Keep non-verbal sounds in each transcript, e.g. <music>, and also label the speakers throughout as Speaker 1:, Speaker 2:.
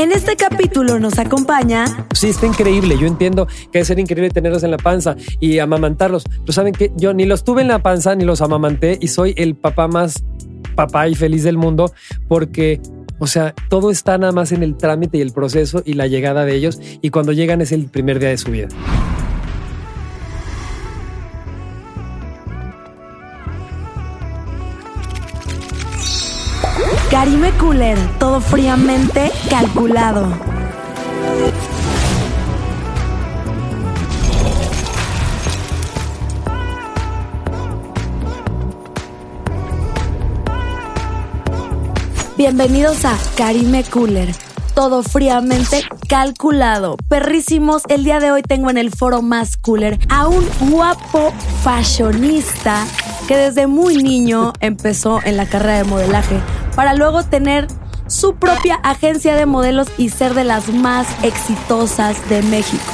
Speaker 1: En este capítulo nos acompaña.
Speaker 2: Sí, está increíble. Yo entiendo que debe ser increíble tenerlos en la panza y amamantarlos. Pero saben que yo ni los tuve en la panza ni los amamanté y soy el papá más papá y feliz del mundo porque o sea, todo está nada más en el trámite y el proceso y la llegada de ellos. Y cuando llegan es el primer día de su vida.
Speaker 1: Karime Cooler, todo fríamente calculado. Bienvenidos a Karime Cooler. Todo fríamente calculado. Perrísimos, el día de hoy tengo en el foro más cooler a un guapo fashionista que desde muy niño empezó en la carrera de modelaje para luego tener su propia agencia de modelos y ser de las más exitosas de México.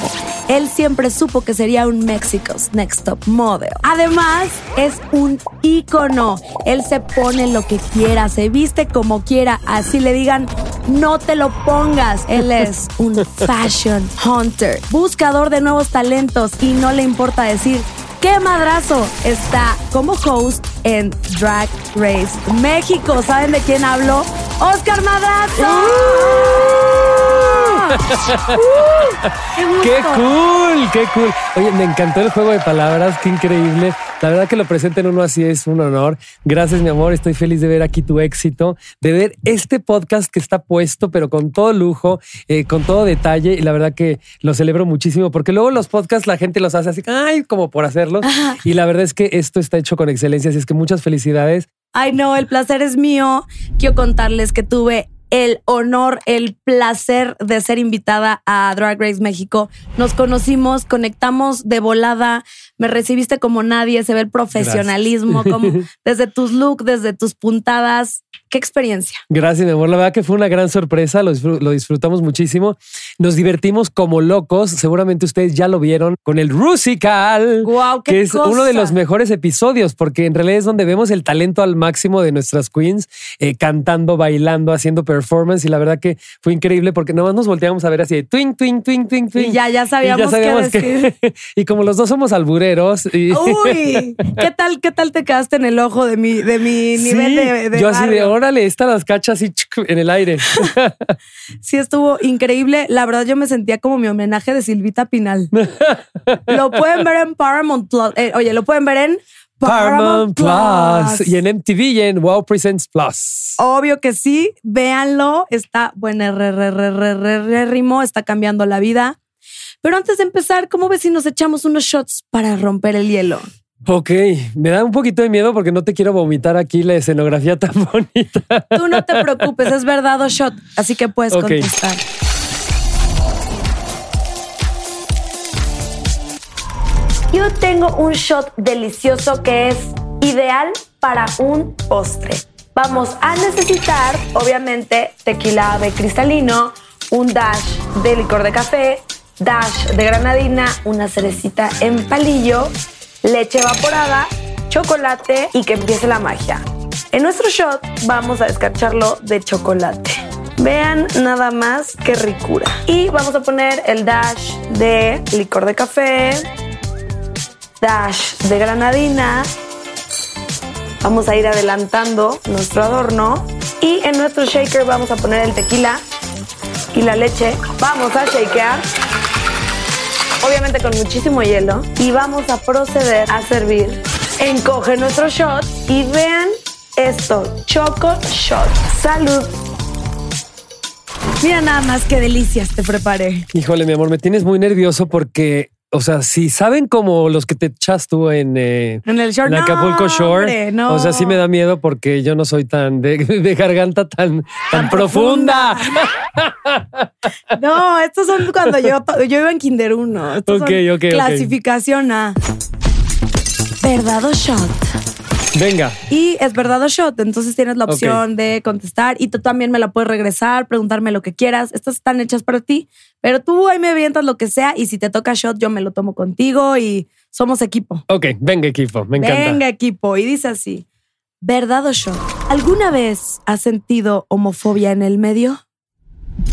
Speaker 1: Él siempre supo que sería un Mexico's Next Top Model. Además, es un ícono. Él se pone lo que quiera, se viste como quiera, así le digan, no te lo pongas. Él es un <laughs> fashion hunter, buscador de nuevos talentos y no le importa decir, ¡Qué madrazo! Está como host en Drag Race México. ¿Saben de quién hablo? ¡Oscar Madrazo!
Speaker 2: ¡Qué cool! ¡Qué cool! Oye, me encantó el juego de palabras, qué increíble. La verdad que lo presenten uno así es un honor. Gracias, mi amor. Estoy feliz de ver aquí tu éxito, de ver este podcast que está puesto, pero con todo lujo, eh, con todo detalle. Y la verdad que lo celebro muchísimo, porque luego los podcasts la gente los hace así, ay, como por hacerlos. Y la verdad es que esto está hecho con excelencia. Así es que muchas felicidades.
Speaker 1: Ay, no, el placer es mío. Quiero contarles que tuve el honor, el placer de ser invitada a Drag Race México. Nos conocimos, conectamos de volada, me recibiste como nadie, se ve el profesionalismo, como <laughs> desde tus looks, desde tus puntadas. Qué experiencia.
Speaker 2: Gracias, mi amor. La verdad que fue una gran sorpresa. Lo, disfrutamos muchísimo. Nos divertimos como locos. Seguramente ustedes ya lo vieron con el Rusical.
Speaker 1: Wow,
Speaker 2: que es uno de los mejores episodios, porque en realidad es donde vemos el talento al máximo de nuestras queens, eh, cantando, bailando, haciendo performance. Y la verdad que fue increíble porque nomás nos volteamos a ver así de twing, twing, twing, twing, twing.
Speaker 1: Y ya, ya sabíamos, qué decir. <laughs>
Speaker 2: y como los dos somos albureros.
Speaker 1: Y... <laughs> Uy, ¿qué tal, qué tal te quedaste en el ojo de mi, de mi nivel de, de
Speaker 2: Yo así de órale, están las cachas así en el aire. <laughs>
Speaker 1: sí, estuvo increíble. La verdad, yo me sentía como mi homenaje de Silvita Pinal. <laughs> lo pueden ver en Paramount Plus. Eh, oye, lo pueden ver en
Speaker 2: Paramount, Plus. y en MTV y en Wow Presents Plus.
Speaker 1: Obvio que sí, véanlo. Está bueno, ritmo, está cambiando la vida. Pero antes de empezar, ¿cómo ves si nos echamos unos shots para romper el hielo?
Speaker 2: Ok, me da un poquito de miedo porque no te quiero vomitar aquí la escenografía tan <laughs> bonita.
Speaker 1: Tú no te preocupes, es verdad o shot, así que puedes contestar. Yo tengo un shot delicioso que es ideal para un postre. Vamos a necesitar, obviamente, tequila ave cristalino, un dash de licor de café, dash de granadina, una cerecita en palillo, leche evaporada, chocolate y que empiece la magia. En nuestro shot vamos a descarcharlo de chocolate. Vean nada más qué ricura. Y vamos a poner el dash de licor de café, dash de granadina. Vamos a ir adelantando nuestro adorno. Y en nuestro shaker vamos a poner el tequila y la leche. Vamos a shakear obviamente con muchísimo hielo, y vamos a proceder a servir. Encoge nuestro shot y vean esto, Choco Shot. Salud. Mira nada más qué delicias te preparé.
Speaker 2: Híjole, mi amor, me tienes muy nervioso porque o sea, si saben como los que te echas tú en,
Speaker 1: eh, en el
Speaker 2: Acapulco Shore, o sea, sí me da miedo porque yo no soy tan de, <laughs> garganta tan, tan, profunda. <laughs>
Speaker 1: no, estos son cuando yo, yo iba en Kinder 1.
Speaker 2: Ok, ok,
Speaker 1: clasificación A. ¿Verdad o shot?
Speaker 2: Venga.
Speaker 1: Y es verdad o shot. Entonces tienes la opción de contestar y tú también me la puedes regresar, preguntarme lo que quieras. Estas están hechas para ti, pero tú ahí me avientas lo que sea y si te toca shot, yo me lo tomo contigo y somos equipo.
Speaker 2: Ok, venga equipo, me encanta.
Speaker 1: Venga equipo. Y dice así, ¿verdad o shot? ¿Alguna vez has sentido homofobia en el medio?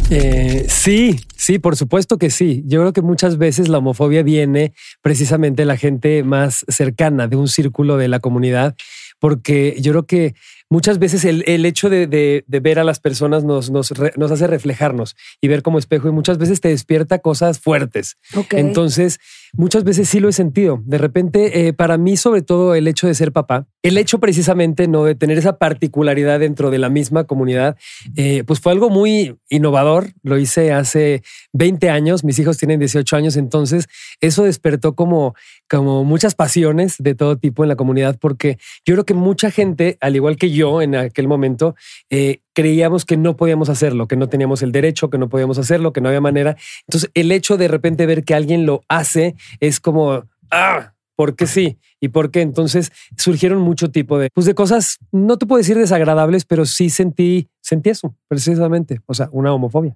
Speaker 2: Eh, sí, sí, por supuesto que sí. Yo creo que muchas veces la homofobia viene precisamente de la gente más cercana de un círculo de la comunidad, porque yo creo que muchas veces el, el hecho de, de, de, ver a las personas nos, nos, nos, hace reflejarnos y ver como espejo y muchas veces te despierta cosas fuertes.
Speaker 1: Okay.
Speaker 2: Entonces, muchas veces sí lo he sentido. De repente, eh, para mí, sobre todo el hecho de ser papá, el hecho precisamente no de tener esa particularidad dentro de la misma comunidad, eh, pues fue algo muy innovador. Lo hice hace 20 años. Mis hijos tienen 18 años. Entonces, eso despertó como, como muchas pasiones de todo tipo en la comunidad, porque yo creo que mucha gente, al igual que yo en aquel momento, eh, creíamos que no podíamos hacerlo, que no teníamos el derecho, que no podíamos hacerlo, que no había manera. Entonces, el hecho de repente ver que alguien lo hace es como, ah, ¿por qué sí? ¿Y por qué? Entonces surgieron mucho tipo de, pues de cosas, no te puedo decir desagradables, pero sí sentí, sentí eso, precisamente, o sea, una homofobia.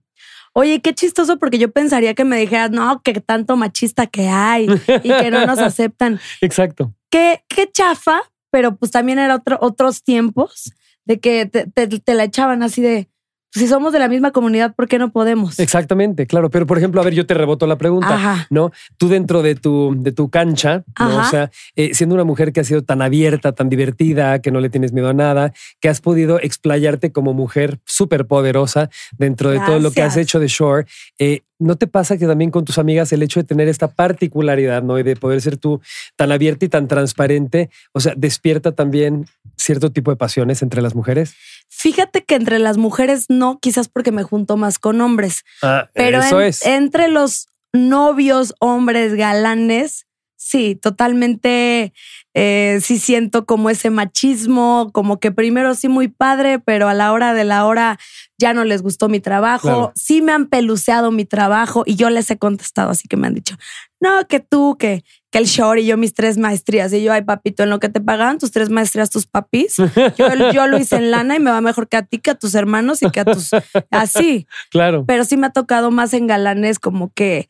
Speaker 1: Oye, qué chistoso porque yo pensaría que me dijeras, no, que tanto machista que hay y que no nos aceptan. <laughs>
Speaker 2: Exacto.
Speaker 1: Qué, qué chafa, pero pues también era otro, otros tiempos de que te, te, te la echaban así de, si somos de la misma comunidad, ¿por qué no podemos?
Speaker 2: Exactamente, claro. Pero por ejemplo, a ver, yo te reboto la pregunta,
Speaker 1: Ajá.
Speaker 2: ¿no? Tú dentro de tu, de tu cancha, ¿no? o sea, eh, siendo una mujer que ha sido tan abierta, tan divertida, que no le tienes miedo a nada, que has podido explayarte como mujer súper poderosa dentro de
Speaker 1: Gracias.
Speaker 2: todo lo que has hecho de Shore. Eh, ¿No te pasa que también con tus amigas el hecho de tener esta particularidad, ¿no? Y de poder ser tú tan abierta y tan transparente, o sea, despierta también cierto tipo de pasiones entre las mujeres?
Speaker 1: Fíjate que entre las mujeres no, quizás porque me junto más con hombres,
Speaker 2: Ah,
Speaker 1: pero
Speaker 2: eso
Speaker 1: en-
Speaker 2: es.
Speaker 1: entre los novios, hombres, galanes, sí, totalmente, eh, sí siento como ese machismo, como que primero sí muy padre, pero a la hora de la hora ya no les gustó mi trabajo,
Speaker 2: Claro.
Speaker 1: sí me han peluceado mi trabajo y yo les he contestado, así que me han dicho, no, que tú, que, que el short y yo mis tres maestrías y yo, ay papito, en lo que te pagaban tus tres maestrías, tus papis, yo, yo lo hice en lana y me va mejor que a ti, que a tus hermanos y que a tus, así <laughs>
Speaker 2: Claro.
Speaker 1: pero sí me ha tocado más en galanes como que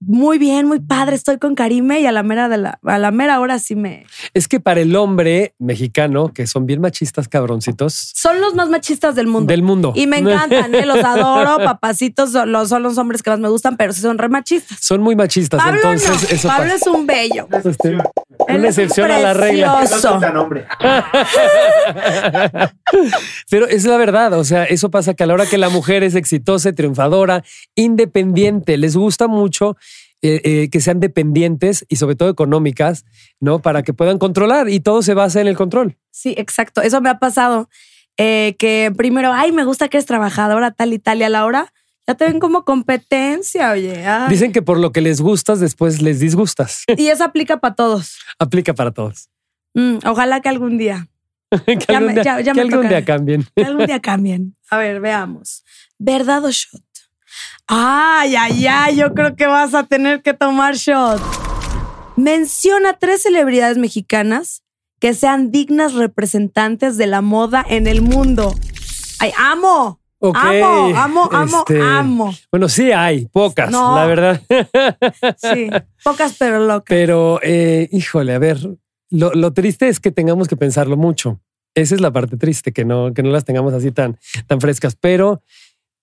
Speaker 1: muy bien, muy padre, estoy con Karime y a la mera de la, a la mera hora sí me
Speaker 2: Es que para el hombre mexicano, que son bien machistas cabroncitos
Speaker 1: son los más machistas del mundo.
Speaker 2: del mundo.
Speaker 1: Y me encantan, ¿eh? los adoro, <laughs> papacitos, son los, son los hombres que más me gustan, pero sí son re machistas.
Speaker 2: Son muy machistas.
Speaker 1: Pablo
Speaker 2: entonces,
Speaker 1: no,
Speaker 2: eso
Speaker 1: Pablo
Speaker 2: pasa.
Speaker 1: es un bello.
Speaker 2: Una
Speaker 1: es
Speaker 2: excepción a la regla. <laughs> Pero es la verdad. O sea, eso pasa que a la hora que la mujer es exitosa, triunfadora, independiente, les gusta mucho eh, eh, que sean dependientes y sobre todo económicas, ¿no? Para que puedan controlar y todo se basa en el control.
Speaker 1: Sí, exacto. Eso me ha pasado. eh, que primero, ay, me gusta que eres trabajadora, tal y tal, y a la hora ya te ven como competencia, oye. ay.
Speaker 2: Dicen que por lo que les gustas, después les disgustas. <laughs>
Speaker 1: Y eso aplica para todos.
Speaker 2: Aplica para todos.
Speaker 1: Mm, ojalá que algún día, <laughs>
Speaker 2: que
Speaker 1: Ya
Speaker 2: algún
Speaker 1: me-
Speaker 2: día,
Speaker 1: ya- ya
Speaker 2: que algún día cambien.
Speaker 1: que algún día cambien. A ver, veamos. ¿Verdad o shot? Ay, ay, ay, yo creo que vas a tener que tomar shot. Menciona tres celebridades mexicanas que sean dignas representantes de la moda en el mundo. Ay, amo.
Speaker 2: Ok,
Speaker 1: Amo, amo, amo,
Speaker 2: este,
Speaker 1: amo.
Speaker 2: Bueno, sí hay, pocas,
Speaker 1: No.
Speaker 2: la verdad. <laughs>
Speaker 1: Sí, pocas pero locas.
Speaker 2: Pero, eh, híjole, a ver, lo, lo triste es que tengamos que pensarlo mucho. Esa es la parte triste, que no, que no las tengamos así tan, tan frescas. Pero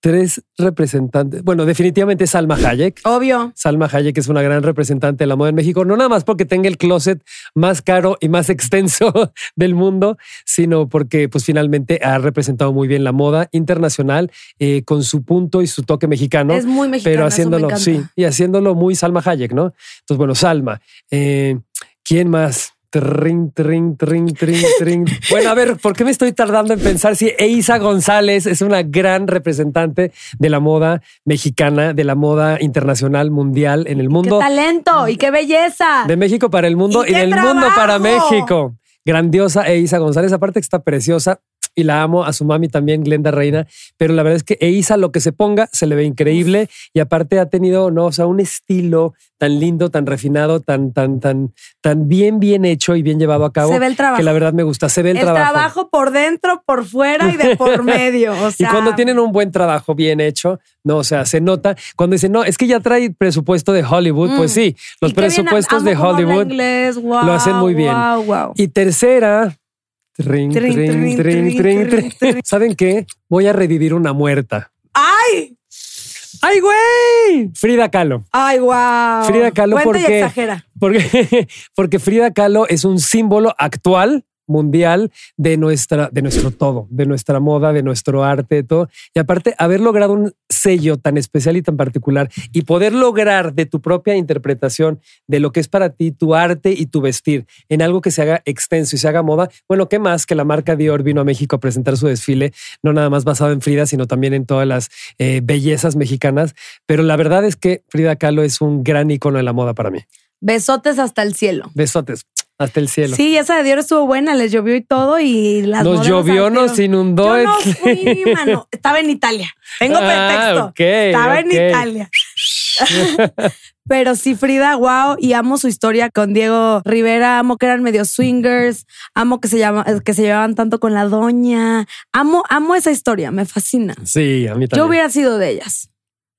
Speaker 2: tres representantes, bueno, definitivamente Salma Hayek.
Speaker 1: Obvio.
Speaker 2: Salma Hayek es una gran representante de la moda en México, no nada más porque tenga el closet más caro y más <laughs> extenso del mundo, sino porque pues finalmente ha representado muy bien la moda internacional eh, con su punto y su toque mexicano
Speaker 1: Es muy mexicana.
Speaker 2: pero
Speaker 1: eso
Speaker 2: haciéndolo,
Speaker 1: me
Speaker 2: sí, y haciéndolo muy Salma Hayek, ¿no? Entonces, bueno, Salma. Eh, ¿Quién más? Trin, trin, trin, trin, trin. Bueno, a ver, ¿por qué me estoy tardando en pensar si Eiza González es una gran representante de la moda mexicana, de la moda internacional, mundial, en el
Speaker 1: ¡Qué
Speaker 2: mundo?
Speaker 1: talento y qué belleza!
Speaker 2: De México para el mundo
Speaker 1: ¿Y
Speaker 2: y,
Speaker 1: qué
Speaker 2: del mundo para? México. Grandiosa Eiza González, aparte que está preciosa y la amo, a su mami también, Glenda Reina, pero la verdad es que Eiza lo que se ponga se le ve increíble y aparte ha tenido, no, o sea, un estilo tan lindo, tan refinado, tan, tan, tan, tan bien, bien hecho y bien llevado a cabo.
Speaker 1: Se ve el trabajo.
Speaker 2: Que la verdad me gusta, se ve el,
Speaker 1: el trabajo. por dentro, por fuera y de por <laughs> medio. O
Speaker 2: y
Speaker 1: sea,
Speaker 2: cuando tienen un buen trabajo bien hecho, no, o sea, se nota. Cuando dicen, no, es que ya trae presupuesto de Hollywood,
Speaker 1: Mm.
Speaker 2: pues sí, los
Speaker 1: y bien,
Speaker 2: presupuestos de Hollywood
Speaker 1: inglés, wow,
Speaker 2: lo hacen muy bien.
Speaker 1: Wow, wow.
Speaker 2: Y tercera. Trin,
Speaker 1: Trin,
Speaker 2: trin. <laughs> ¿Saben qué? Voy a revivir una muerta.
Speaker 1: ¡Ay! ¡Ay, güey!
Speaker 2: Frida Kahlo.
Speaker 1: ¡Ay, wow!
Speaker 2: Frida Kahlo porque,
Speaker 1: exagera. <laughs>
Speaker 2: porque, porque Frida Kahlo es un símbolo actual mundial de nuestra, de nuestro todo, de nuestra moda, de nuestro arte, de todo. Y aparte, haber logrado un sello tan especial y tan particular y poder lograr de tu propia interpretación de lo que es para ti tu arte y tu vestir en algo que se haga extenso y se haga moda. Bueno, ¿qué más que la marca Dior vino a México a presentar su desfile? No nada más basado en Frida, sino también en todas las eh, bellezas mexicanas. Pero la verdad es que Frida Kahlo es un gran icono de la moda para mí.
Speaker 1: Besotes hasta el cielo.
Speaker 2: Besotes hasta el cielo.
Speaker 1: Sí, esa de Dios estuvo buena, les llovió y todo y las
Speaker 2: Nos llovió, nos inundó.
Speaker 1: Yo no fui, mano. Estaba en Italia. Tengo ah, pretexto. Estaba en Italia. <laughs> Pero sí, Frida, wow, y amo su historia con Diego Rivera, amo que eran medio swingers, amo que se llama, que se llevaban tanto con la doña, amo, amo esa historia, me fascina.
Speaker 2: Sí, a mí también.
Speaker 1: Yo hubiera sido de ellas.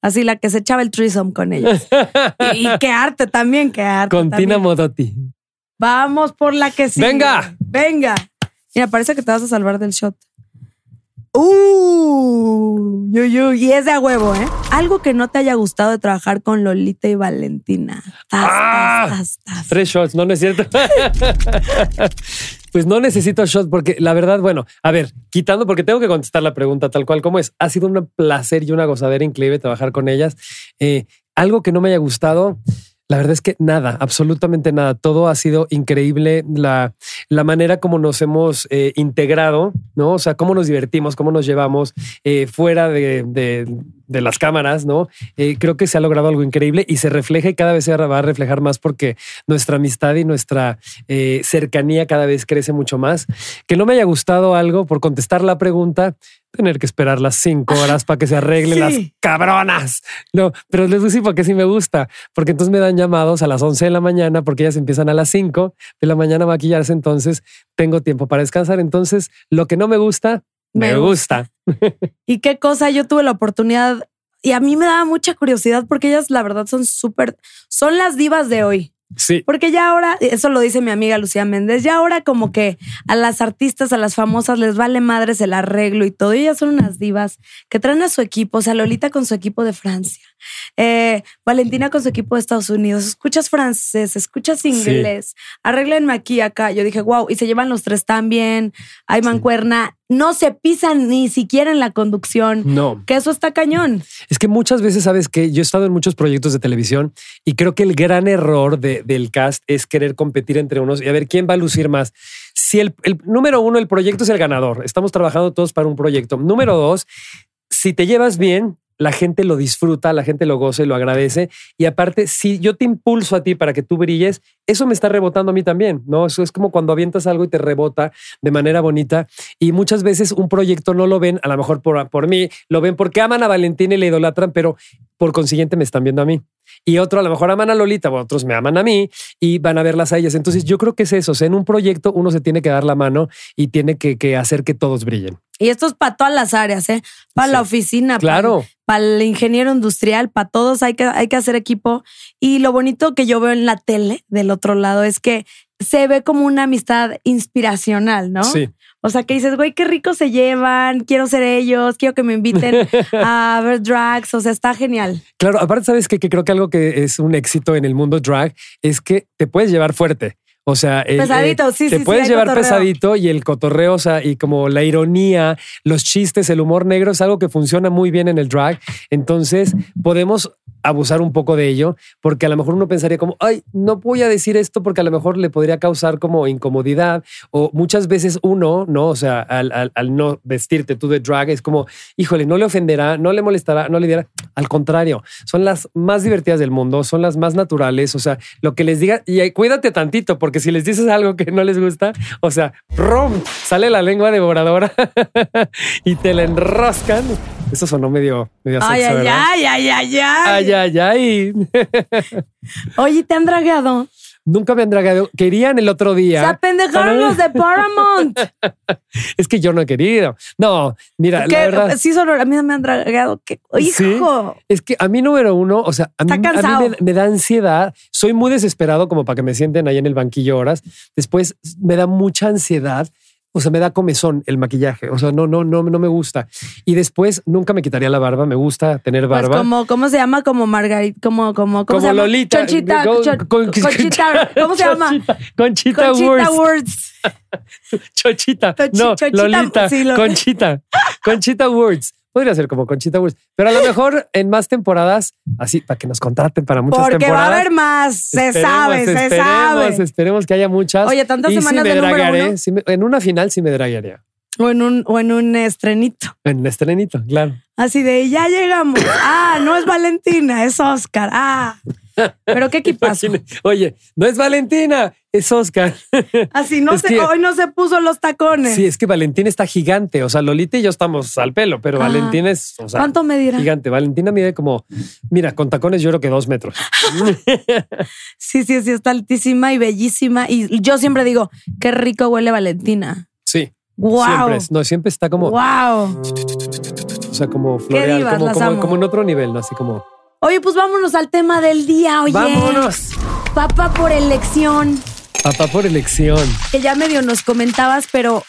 Speaker 1: Así la que se echaba el threesome con ellas. <laughs> y, qué arte también, qué arte.
Speaker 2: Con Tina Modotti.
Speaker 1: Vamos por la que sí.
Speaker 2: Venga.
Speaker 1: Venga. Mira, parece que te vas a salvar del shot. Uh, y es de a huevo, ¿eh? Algo que no te haya gustado de trabajar con Lolita y Valentina.
Speaker 2: Ah, tres shots, no, no es cierto. <laughs> pues no necesito shots porque la verdad, bueno, a ver, quitando porque tengo que contestar la pregunta tal cual como es. Ha sido un placer y una gozadera increíble trabajar con ellas. Eh, algo que no me haya gustado. La verdad es que nada, absolutamente nada. Todo ha sido increíble. La, la manera como nos hemos eh, integrado, ¿no? O sea, cómo nos divertimos, cómo nos llevamos eh, fuera de, de, las cámaras, ¿no? Eh, creo que se ha logrado algo increíble y se refleja y cada vez se va a reflejar más porque nuestra amistad y nuestra cercanía cada vez crece mucho más. Que no me haya gustado algo por contestar la pregunta, tener que esperar las cinco horas para que se arreglen las cabronas. No, pero les decir porque sí me gusta, porque entonces me dan llamados a las 11 de la mañana porque ellas empiezan a las 5 de la mañana a maquillarse, entonces tengo tiempo para descansar. Entonces, lo que no me gusta, me, gusta. <laughs>
Speaker 1: ¿Y qué cosa? Yo tuve la oportunidad y a mí me daba mucha curiosidad porque ellas la verdad son súper, son las divas de hoy.
Speaker 2: Sí.
Speaker 1: Porque ya ahora, eso lo dice mi amiga Lucía Méndez, ya ahora como que a las artistas, a las famosas les vale madres el arreglo y todo. Ellas son unas divas que traen a su equipo, o sea, Lolita con su equipo de Francia, eh, Valentina con su equipo de Estados Unidos. Escuchas francés, escuchas inglés, arreglenme aquí, acá. Yo dije, wow, y se llevan los tres tan bien, hay mancuerna no se pisan ni siquiera en la conducción.
Speaker 2: No.
Speaker 1: Que eso está cañón.
Speaker 2: Es que muchas veces sabes que yo he estado en muchos proyectos de televisión y creo que el gran error del cast es querer competir entre unos y a ver quién va a lucir más. Si el, el número uno, el proyecto es el ganador, estamos trabajando todos para un proyecto. Número dos, si te llevas bien, la gente lo disfruta, la gente lo goza y lo agradece. Y aparte, si yo te impulso a ti para que tú brilles, eso me está rebotando a mí también, ¿no? Eso es como cuando avientas algo y te rebota de manera bonita. Y muchas veces un proyecto no lo ven, a lo mejor por, por mí, lo ven porque aman a Valentina y le idolatran, pero por consiguiente me están viendo a mí. Y otro a lo mejor aman a Lolita, otros me aman a mí y van a verlas a ellas. Entonces yo creo que es eso. en un proyecto uno se tiene que dar la mano y tiene que, que hacer que todos brillen.
Speaker 1: Y esto es para todas las áreas, ¿eh? Para la oficina,
Speaker 2: claro.
Speaker 1: para, el ingeniero industrial, para todos hay que, hay que hacer equipo. Y lo bonito que yo veo en la tele del otro lado es que se ve como una amistad inspiracional, ¿no?
Speaker 2: Sí.
Speaker 1: O sea, que dices, güey, qué rico se llevan, quiero ser ellos, quiero que me inviten <laughs> a ver drags, o sea, está genial.
Speaker 2: Claro, aparte, sabes que, que creo que algo que es un éxito en el mundo drag es que te puedes llevar fuerte. O sea,
Speaker 1: pesadito, sí,
Speaker 2: te puedes llevar pesadito y el cotorreo, o sea, y como la ironía, los chistes, el humor negro es algo que funciona muy bien en el drag. Entonces podemos abusar un poco de ello, porque a lo mejor uno pensaría como, ay, no voy a decir esto porque a lo mejor le podría causar como incomodidad o muchas veces uno, ¿no? O sea, al, al, no vestirte tú de drag es como, híjole, no le ofenderá, no le molestará, no le dirá. Al contrario, son las más divertidas del mundo, son las más naturales, o sea, lo que les diga, y cuídate tantito, porque si les dices algo que no les gusta, o sea, ¡rom! Sale la lengua devoradora <laughs> y te la enroscan. Eso sonó medio, medio
Speaker 1: ay, ay, ay, ay, ay,
Speaker 2: ay, ay, ay. <laughs>
Speaker 1: Oye, ¿te han dragueado?
Speaker 2: Nunca me han dragado. Querían el otro día.
Speaker 1: Se apendejaron los de Paramount. <laughs>
Speaker 2: es que yo no he querido. No, mira, la verdad.
Speaker 1: Sí, solo a mí me han dragado. Hijo.
Speaker 2: es que a mí, número uno, o sea, a mí, me, da ansiedad. Soy muy desesperado como para que me sienten ahí en el banquillo horas. Después me da mucha ansiedad o sea, me da comezón el maquillaje. O sea, no, no, no, no me gusta. Y después nunca me quitaría la barba. Me gusta tener
Speaker 1: Pues
Speaker 2: barba.
Speaker 1: como, ¿cómo se llama? Como Margarita, como, como, ¿cómo
Speaker 2: Como
Speaker 1: se llama?
Speaker 2: Lolita.
Speaker 1: Conchita,
Speaker 2: Con-
Speaker 1: Cho-
Speaker 2: con-
Speaker 1: Conchita, ¿cómo se llama?
Speaker 2: Conchita, Conchita,
Speaker 1: Conchita
Speaker 2: Wurst.
Speaker 1: Words. <laughs>
Speaker 2: Chochita.
Speaker 1: Chochi-
Speaker 2: no,
Speaker 1: Chochita,
Speaker 2: Lolita.
Speaker 1: sí,
Speaker 2: Conchita. Conchita Words. Podría ser como Conchita Words. Pero a lo <laughs> mejor en más temporadas, así, para que nos contraten para muchas
Speaker 1: Porque va a
Speaker 2: temporadas.
Speaker 1: haber más, se sabe, se
Speaker 2: esperemos,
Speaker 1: sabe.
Speaker 2: Esperemos que haya muchas.
Speaker 1: Oye, tantas
Speaker 2: Y
Speaker 1: semanas
Speaker 2: me
Speaker 1: de número uno.
Speaker 2: me- en una final sí me draguearía.
Speaker 1: O en un, o en un estrenito.
Speaker 2: En el estrenito, claro.
Speaker 1: Así de ya llegamos. Ah, no es Valentina, es Oscar. Ah, pero qué <laughs> equipazo.
Speaker 2: Oye, no es Valentina, es Oscar.
Speaker 1: Así no
Speaker 2: Es
Speaker 1: se,
Speaker 2: que-
Speaker 1: hoy no se puso los tacones.
Speaker 2: Sí, es que Valentina está gigante. O sea, Lolita y yo estamos al pelo, pero
Speaker 1: Ah.
Speaker 2: Valentina es o sea,
Speaker 1: ¿Cuánto medirá?
Speaker 2: gigante. Valentina mide como, mira, con tacones yo creo que dos metros. <laughs>
Speaker 1: Sí, sí, sí, está altísima y bellísima. Y yo siempre digo, qué rico huele Valentina.
Speaker 2: Sí.
Speaker 1: Wow.
Speaker 2: Siempre, es- no, siempre está como,
Speaker 1: Wow.
Speaker 2: o sea, como floreal, como, como en otro nivel, ¿no? Así como,
Speaker 1: Oye, pues vámonos al tema del día. Oye,
Speaker 2: vámonos.
Speaker 1: Papá por elección,
Speaker 2: Papá por elección.
Speaker 1: que ya medio nos comentabas, pero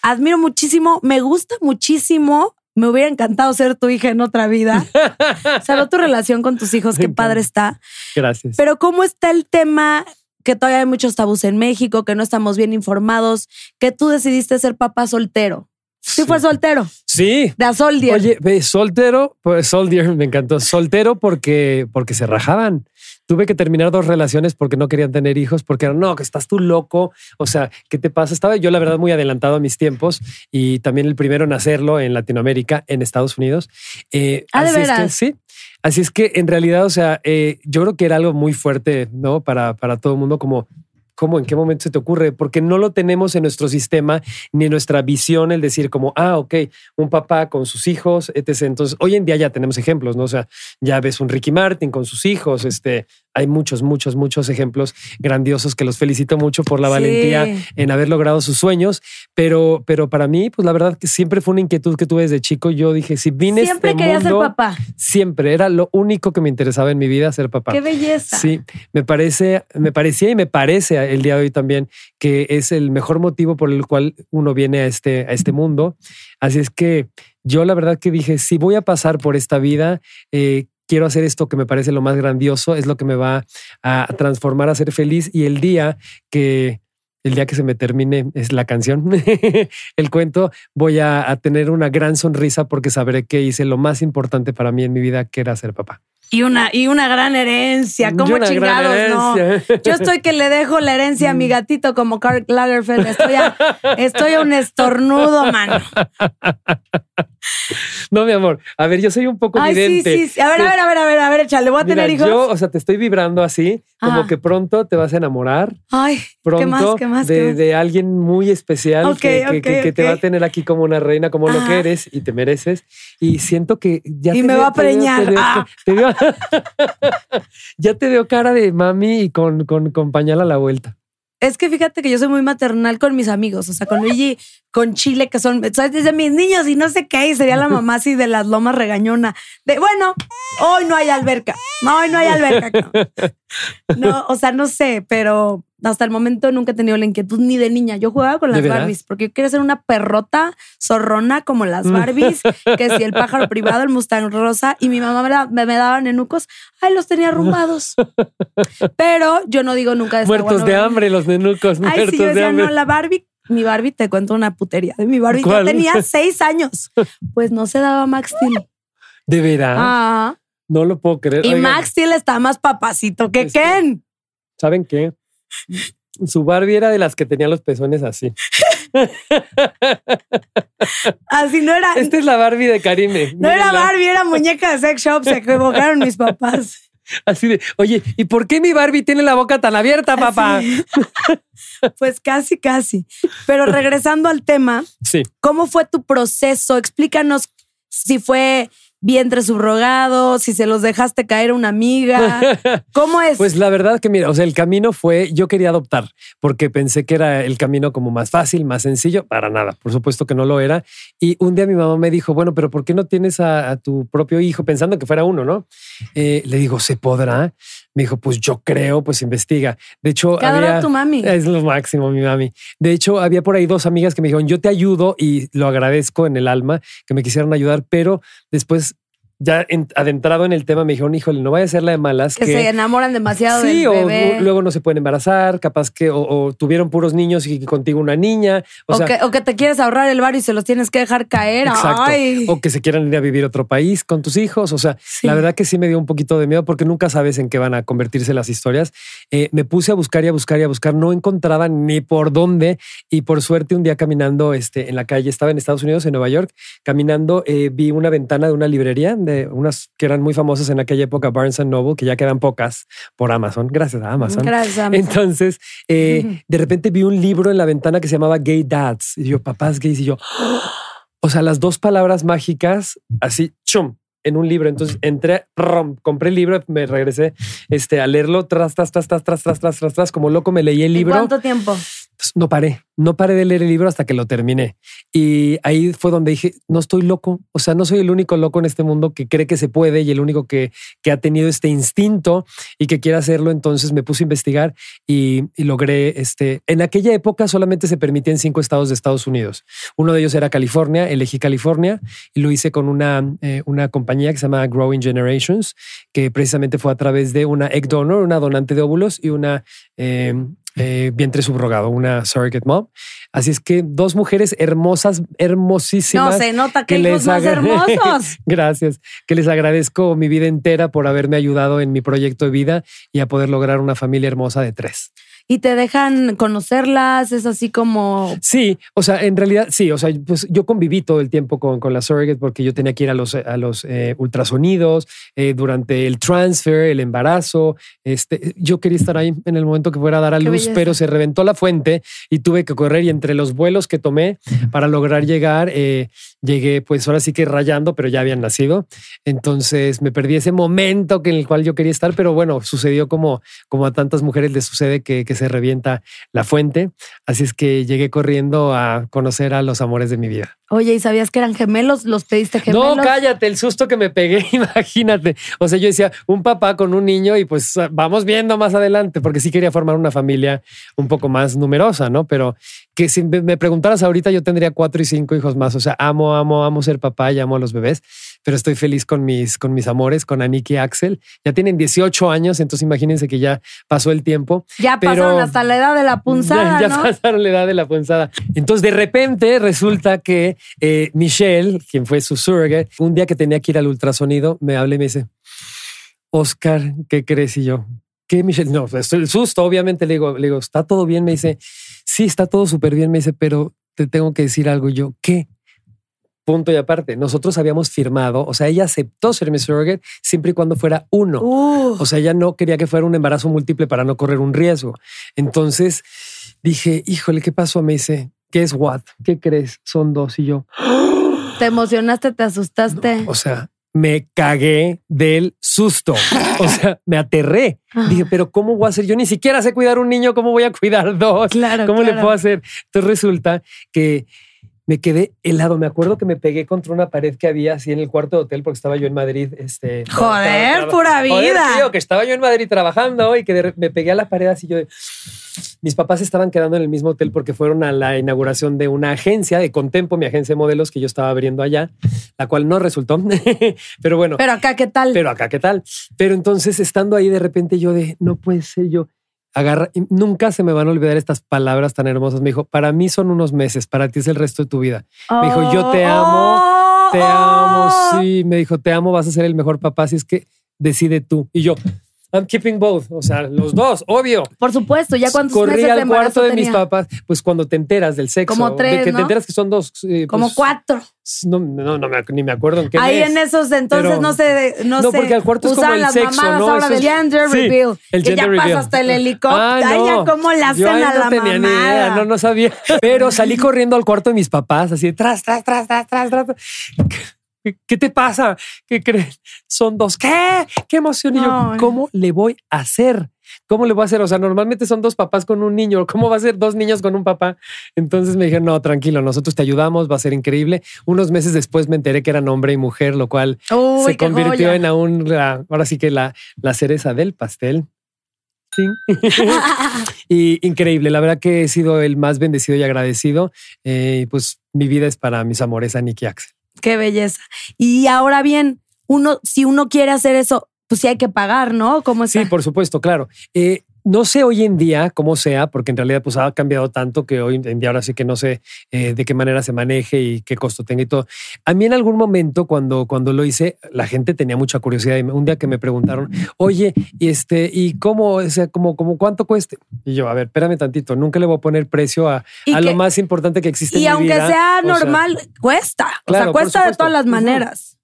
Speaker 1: admiro muchísimo, me gusta muchísimo. Me hubiera encantado ser tu hija en otra vida. <laughs> Saber tu relación con tus hijos, qué padre está.
Speaker 2: Gracias.
Speaker 1: Pero ¿cómo está el tema? Que todavía hay muchos tabús en México, que no estamos bien informados, que tú decidiste ser papá soltero. Sí, fue soltero,
Speaker 2: sí.
Speaker 1: de a soldier.
Speaker 2: Oye, soltero, pues soldier, me encantó. Soltero porque, porque se rajaban. Tuve que terminar dos relaciones porque no querían tener hijos, porque eran, no, que estás tú loco. O sea, ¿qué te pasa? Estaba yo, la verdad, muy adelantado a mis tiempos y también el primero en hacerlo en Latinoamérica, en Estados Unidos. Eh,
Speaker 1: Ah, ¿de
Speaker 2: así es que sí. Así es que en realidad, o sea, eh, yo creo que era algo muy fuerte, ¿no? Para, para todo el mundo, como, ¿cómo? ¿En qué momento se te ocurre? Porque no lo tenemos en nuestro sistema ni en nuestra visión el decir como, ah, ok, un papá con sus hijos, etc. Entonces, hoy en día ya tenemos ejemplos, ¿no? O sea, ya ves un Ricky Martin con sus hijos, este, hay muchos, muchos, muchos ejemplos grandiosos que los felicito mucho por la
Speaker 1: Sí.
Speaker 2: valentía en haber logrado sus sueños, pero, pero para mí, pues la verdad que siempre fue una inquietud que tuve desde chico. Yo dije, si vine
Speaker 1: Siempre
Speaker 2: este
Speaker 1: quería
Speaker 2: mundo,
Speaker 1: ser papá.
Speaker 2: siempre era lo único que me interesaba en mi vida, ser papá.
Speaker 1: Qué belleza.
Speaker 2: Sí, me parece, me parecía y me parece el día de hoy también que es el mejor motivo por el cual uno viene a este, a este mundo. Así es que yo la verdad que dije, si voy a pasar por esta vida, eh, quiero hacer esto que me parece lo más grandioso, es lo que me va a transformar a ser feliz y el día que... El día que se me termine es la canción, <laughs> el cuento, voy a, a tener una gran sonrisa porque sabré que hice lo más importante para mí en mi vida, que era ser papá.
Speaker 1: Y una, y una gran herencia.
Speaker 2: Y
Speaker 1: ¿Cómo
Speaker 2: una gran
Speaker 1: chingados no? Yo estoy que le dejo la herencia a mi gatito como Karl Lagerfeld. Estoy a, estoy a un estornudo, mano.
Speaker 2: No, mi amor. A ver, yo soy un poco
Speaker 1: Ay, sí,
Speaker 2: vidente.
Speaker 1: sí, sí. A ver, a ver, a ver, a ver, a ver, échale. ¿Voy a
Speaker 2: Mira,
Speaker 1: tener hijos?
Speaker 2: Yo, o sea, te estoy vibrando así, como
Speaker 1: Ah.
Speaker 2: que pronto te vas a enamorar.
Speaker 1: Ay,
Speaker 2: Pronto
Speaker 1: ¿qué más? ¿Qué más?
Speaker 2: de,
Speaker 1: ¿Qué más?
Speaker 2: de alguien muy especial que, te va a tener aquí como una reina, como lo que eres y te mereces. Y siento que ya
Speaker 1: Y
Speaker 2: te
Speaker 1: me va a preñar.
Speaker 2: te
Speaker 1: Ah.
Speaker 2: te <laughs> ya te veo cara de mami y con, con, con pañal a la vuelta.
Speaker 1: Es que fíjate que yo soy muy maternal con mis amigos, o sea, con Luigi, con Chile, que son, ¿sabes? Desde mis niños y no sé qué, y sería la mamá así de las lomas regañona. De bueno, hoy no hay alberca, no, hoy no hay alberca. cabrón. <laughs> No, o sea, no sé, pero hasta el momento nunca he tenido la inquietud ni de niña. Yo jugaba con
Speaker 2: ¿De
Speaker 1: las? Barbies porque yo quería ser una perrota zorrona como las Barbies, que si el <laughs> pájaro privado, el Mustang rosa, y mi mamá me, da- me, me daba nenucos, ay, los tenía arrumbados. Pero yo no digo nunca de
Speaker 2: Muertos
Speaker 1: agua,
Speaker 2: de hambre, los nenucos,
Speaker 1: Ay,
Speaker 2: muertos
Speaker 1: sí, yo
Speaker 2: de
Speaker 1: decía,
Speaker 2: hambre.
Speaker 1: no, la Barbie, mi Barbie, te cuento una putería de mi Barbie.
Speaker 2: ¿Cuál?
Speaker 1: Yo tenía <laughs> seis años. Pues no se daba Max Steel.
Speaker 2: De veras,
Speaker 1: Ah,
Speaker 2: no lo puedo creer.
Speaker 1: y
Speaker 2: Oigan,
Speaker 1: Max Steel está más papacito que- Ken.
Speaker 2: ¿Saben qué? Su Barbie era de las que tenía los pezones así.
Speaker 1: Así no era.
Speaker 2: Esta es la Barbie de Karime.
Speaker 1: no era. Barbie, era muñeca de sex shop. Se equivocaron mis papás.
Speaker 2: Así de, oye, ¿y por qué mi Barbie tiene la boca tan abierta, papá? <laughs>
Speaker 1: Pues casi, casi. Pero regresando al tema,
Speaker 2: Sí.
Speaker 1: ¿cómo fue tu proceso? Explícanos si fue vientre subrogado, si se los dejaste caer a una amiga. <laughs> ¿Cómo es?
Speaker 2: Pues la verdad que mira, o sea, el camino fue, yo quería adoptar porque pensé que era el camino como más fácil, más sencillo, para nada, por supuesto que no lo era. Y un día mi mamá me dijo, bueno, pero ¿por qué no tienes a, a tu propio hijo pensando que fuera uno, no? Eh, le digo, ¿se podrá? Me dijo, pues yo creo, pues investiga. De hecho,
Speaker 1: tu mami.
Speaker 2: Es lo máximo, mi mami. De hecho, había por ahí dos amigas que me dijeron, yo te ayudo y lo agradezco en el alma que me quisieran ayudar, pero después ya en- adentrado en el tema, me dijeron, híjole, no vaya a ser la de malas.
Speaker 1: Que, se enamoran demasiado
Speaker 2: Sí,
Speaker 1: del
Speaker 2: o
Speaker 1: bebé.
Speaker 2: luego no se pueden embarazar, capaz que o, o tuvieron puros niños y contigo una niña. O,
Speaker 1: O,
Speaker 2: sea,
Speaker 1: que, o que te quieres ahorrar el bar y se los tienes que dejar caer.
Speaker 2: Exacto.
Speaker 1: Ay.
Speaker 2: O que se quieran ir a vivir a otro país con tus hijos. O sea,
Speaker 1: Sí.
Speaker 2: la verdad que sí me dio un poquito de miedo porque nunca sabes en qué van a convertirse las historias. Eh, me puse a buscar y a buscar y a buscar. No encontraba ni por dónde. Y por suerte, un día caminando este, en la calle, estaba en Estados Unidos, en Nueva York, caminando, eh, vi una ventana de una librería de unas que eran muy famosas en aquella época, Barnes and Noble, que ya quedan pocas por Amazon. Gracias a Amazon.
Speaker 1: Gracias. Amazon.
Speaker 2: Entonces, eh, de repente vi un libro en la ventana que se llamaba Gay Dads. Y yo, papás gays. Y yo, <gasps> o sea, las dos palabras mágicas, así, chum, en un libro. Entonces entré, rom, compré el libro, me regresé este, a leerlo, tras, tras, tras, tras, tras, tras, tras, tras, tras, como loco me leí el
Speaker 1: ¿En
Speaker 2: libro.
Speaker 1: ¿Cuánto tiempo?
Speaker 2: Pues, no paré, no paré de leer el libro hasta que lo terminé. Y ahí fue donde dije, no estoy loco, o sea, no soy el único loco en este mundo que cree que se puede y el único que, que ha tenido este instinto y que quiere hacerlo. Entonces me puse a investigar y, logré, este, en aquella época solamente se permitía en cinco estados de Estados Unidos. Uno de ellos era California, elegí California y lo hice con una, eh, una compañía que se llama Growing Generations, que precisamente fue a través de una egg donor, una donante de óvulos y una... eh, eh, vientre subrogado, una surrogate mom. Así es que dos mujeres hermosas,
Speaker 1: No,
Speaker 2: hermosísimas.
Speaker 1: se nota que
Speaker 2: que
Speaker 1: hijos
Speaker 2: les
Speaker 1: más hermosos. <laughs>
Speaker 2: Gracias. Que les agradezco mi vida entera por haberme ayudado en mi proyecto de vida y a poder lograr una familia hermosa de tres.
Speaker 1: Y te dejan conocerlas. Es así como
Speaker 2: Sí, o sea, en realidad sí, o sea, pues yo conviví todo el tiempo con, con la surrogate porque yo tenía que ir a los, a los eh, ultrasonidos eh, durante el transfer, el embarazo. Este, yo quería estar ahí en el momento que fuera a dar a
Speaker 1: Qué
Speaker 2: luz,
Speaker 1: belleza.
Speaker 2: pero se reventó la fuente y tuve que correr y entre los vuelos que tomé para lograr llegar, eh, llegué pues ahora sí que rayando, pero ya habían nacido. Entonces me perdí ese momento que en el cual yo quería estar, pero bueno, sucedió como, como a tantas mujeres les sucede que, que se revienta la fuente. Así es que llegué corriendo a conocer a los amores de mi vida.
Speaker 1: Oye, ¿y sabías que eran gemelos? ¿Los pediste gemelos?
Speaker 2: No, cállate, el susto que me pegué, <laughs> imagínate. O sea, yo decía, un papá con un niño y pues vamos viendo más adelante, porque sí quería formar una familia un poco más numerosa, ¿no? Pero que si me preguntaras ahorita, yo tendría cuatro y cinco hijos más. O sea, amo, amo, amo ser papá y amo a los bebés, pero estoy feliz con mis, con mis amores, con Aniki y Axel. Ya tienen 18 años, entonces imagínense que ya pasó el tiempo.
Speaker 1: Ya
Speaker 2: Pero-
Speaker 1: pasaron hasta la edad de la punzada,
Speaker 2: Ya, <laughs> ya
Speaker 1: ¿no?
Speaker 2: pasaron la edad de la punzada. Entonces, de repente resulta que eh, Michelle, quien fue su surrogate, un día que tenía que ir al ultrasonido, me habla y me dice, Oscar, ¿qué crees? Y yo, ¿qué, Michelle? No, estoy el susto, obviamente. Le digo, le digo, ¿está todo bien? Me dice, sí, está todo súper bien. Me dice, pero te tengo que decir algo. Y yo, ¿qué? Punto y aparte, nosotros habíamos firmado, o sea, ella aceptó ser mi surrogate siempre y cuando fuera uno.
Speaker 1: Uh,
Speaker 2: O sea, ella no quería que fuera un embarazo múltiple para no correr un riesgo. Entonces dije, híjole, ¿qué pasó? Me dice, ¿qué es what? ¿Qué crees? Son dos. Y yo,
Speaker 1: te emocionaste, te asustaste.
Speaker 2: o sea, me cagué del susto. O sea, me aterré.
Speaker 1: Ah.
Speaker 2: Dije, pero ¿cómo voy a hacer? Yo ni siquiera sé cuidar un niño. ¿Cómo voy a cuidar dos?
Speaker 1: Claro,
Speaker 2: ¿Cómo le puedo hacer? Entonces resulta que me quedé helado. Me acuerdo que me pegué contra una pared que había así en el cuarto de hotel porque estaba yo en Madrid. Este,
Speaker 1: Joder, pura
Speaker 2: Joder,
Speaker 1: vida.
Speaker 2: tío, que estaba yo en Madrid trabajando y que de me pegué a la pared así yo. de- Mis papás estaban quedando en el mismo hotel porque fueron a la inauguración de una agencia de Contempo, mi agencia de modelos que yo estaba abriendo allá, la cual no resultó. <laughs> Pero bueno,
Speaker 1: Pero acá, ¿qué tal?
Speaker 2: pero acá, ¿qué tal? Pero entonces, estando ahí, de repente yo de, no puede ser yo. Agarra, nunca se me van a olvidar estas palabras tan hermosas. Me dijo, para mí son unos meses, para ti es el resto de tu vida. me dijo, yo te amo,
Speaker 1: Oh,
Speaker 2: Te
Speaker 1: oh.
Speaker 2: amo, sí. Me dijo, te amo, vas a ser el mejor papá, así es que decide tú. Y yo, I'm keeping both. O sea, los dos, obvio.
Speaker 1: Por supuesto, ya cuántos
Speaker 2: Corrí
Speaker 1: meses
Speaker 2: al cuarto de
Speaker 1: tenía?
Speaker 2: mis papás, pues cuando te enteras del sexo.
Speaker 1: Como tres,
Speaker 2: de que
Speaker 1: ¿no?
Speaker 2: te enteras que son dos. eh,
Speaker 1: Como
Speaker 2: pues,
Speaker 1: cuatro.
Speaker 2: No, no, no ni me acuerdo en qué
Speaker 1: Ahí
Speaker 2: mes.
Speaker 1: en esos entonces
Speaker 2: Pero-
Speaker 1: no sé, no,
Speaker 2: No,
Speaker 1: sé.
Speaker 2: porque al cuarto es como el
Speaker 1: las
Speaker 2: sexo,
Speaker 1: mamadas
Speaker 2: ¿no?
Speaker 1: ahora del gender
Speaker 2: sí,
Speaker 1: reveal.
Speaker 2: el
Speaker 1: que
Speaker 2: gender
Speaker 1: ya
Speaker 2: reveal.
Speaker 1: pasa hasta el helicóptero.
Speaker 2: Ah,
Speaker 1: Ay,
Speaker 2: no.
Speaker 1: cómo
Speaker 2: Yo
Speaker 1: hacen a
Speaker 2: no
Speaker 1: la
Speaker 2: idea, no, no sabía. Pero salí corriendo al cuarto de mis papás, así, tras, tras, tras, tras, tras, tras. ¿Qué te pasa? ¿Qué crees? Son dos. ¿Qué? ¿Qué emoción? Y yo. ¿cómo le voy a hacer? ¿Cómo le voy a hacer? O sea, normalmente son dos papás con un niño. ¿Cómo va a ser dos niños con un papá? Entonces me dijeron, no, tranquilo, nosotros te ayudamos, va a ser increíble. Unos meses después me enteré que eran hombre y mujer, lo cual
Speaker 1: Uy,
Speaker 2: se convirtió
Speaker 1: joya.
Speaker 2: en aún, la- ahora sí que la, la cereza del pastel. Sí. <laughs> y increíble, la verdad que he sido el más bendecido y agradecido. Eh, pues mi vida es para mis amores, Nick y Axel.
Speaker 1: Qué belleza. Y ahora bien, uno, si uno quiere hacer eso, pues sí hay que pagar, ¿no? ¿Cómo
Speaker 2: Sí, por supuesto, claro. Eh, no sé hoy en día cómo sea, porque en realidad pues ha cambiado tanto que hoy en día ahora sí que no sé eh, de qué manera se maneje y qué costo tenga y todo. A mí en algún momento cuando, cuando lo hice, la gente tenía mucha curiosidad. Y un día que me preguntaron, oye, y este, ¿y cómo, o sea, como, como cuánto cueste? Y yo, a ver, espérame tantito, nunca le voy a poner precio a, a
Speaker 1: que-
Speaker 2: lo más importante que existe.
Speaker 1: Y
Speaker 2: en mi
Speaker 1: aunque
Speaker 2: vida.
Speaker 1: sea
Speaker 2: O sea,
Speaker 1: normal, cuesta. o
Speaker 2: Claro,
Speaker 1: sea,
Speaker 2: por
Speaker 1: cuesta de todas las maneras.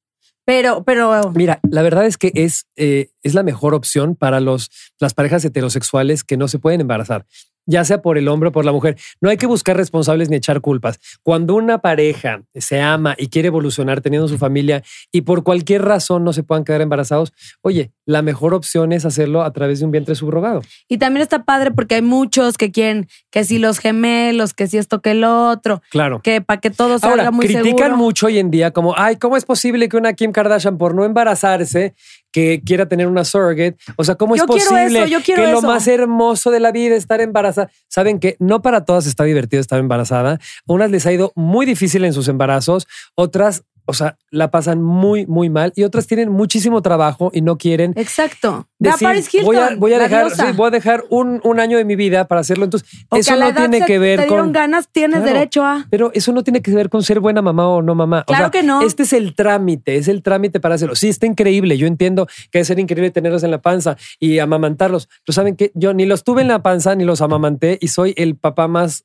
Speaker 1: Pero, pero
Speaker 2: Mira, la verdad es que es, eh, es la mejor opción para los, las parejas heterosexuales que no se pueden embarazar, ya sea por el hombre o por la mujer. No hay que buscar responsables ni echar culpas. Cuando una pareja se ama y quiere evolucionar teniendo su familia y por cualquier razón no se puedan quedar embarazados, oye, la mejor opción es hacerlo a través de un vientre subrogado.
Speaker 1: Y también está padre porque hay muchos que quieren que si los gemelos, que si esto que el otro,
Speaker 2: Claro.
Speaker 1: que para que todo salga
Speaker 2: Ahora,
Speaker 1: muy
Speaker 2: critican
Speaker 1: seguro.
Speaker 2: mucho hoy en día como, ay, ¿cómo es posible que una Kim Kardashian por no embarazarse que quiera tener una surrogate? O sea, ¿cómo
Speaker 1: Yo
Speaker 2: es
Speaker 1: quiero
Speaker 2: posible
Speaker 1: eso, yo quiero
Speaker 2: que lo
Speaker 1: eso.
Speaker 2: más hermoso de la vida es estar embarazada? Saben que no para todas está divertido estar embarazada. A unas les ha ido muy difícil en sus embarazos, otras, o sea, la pasan muy, muy mal y otras tienen muchísimo trabajo y no quieren
Speaker 1: Exacto.
Speaker 2: Decir,
Speaker 1: Paris Hilton.
Speaker 2: voy a, voy a
Speaker 1: la
Speaker 2: dejar, sí, voy a dejar un, un año de mi vida para hacerlo. Entonces,
Speaker 1: O
Speaker 2: eso no tiene que ver
Speaker 1: te dieron
Speaker 2: con
Speaker 1: ganas, tienes
Speaker 2: Claro.
Speaker 1: derecho a.
Speaker 2: pero eso no tiene que ver con ser buena mamá o no mamá. O
Speaker 1: Claro
Speaker 2: sea,
Speaker 1: que no.
Speaker 2: Este es el trámite, es el trámite para hacerlo. Sí, está increíble. Yo entiendo que debe ser increíble tenerlos en la panza y amamantarlos. Pero saben que yo ni los tuve en la panza ni los amamanté y soy el papá más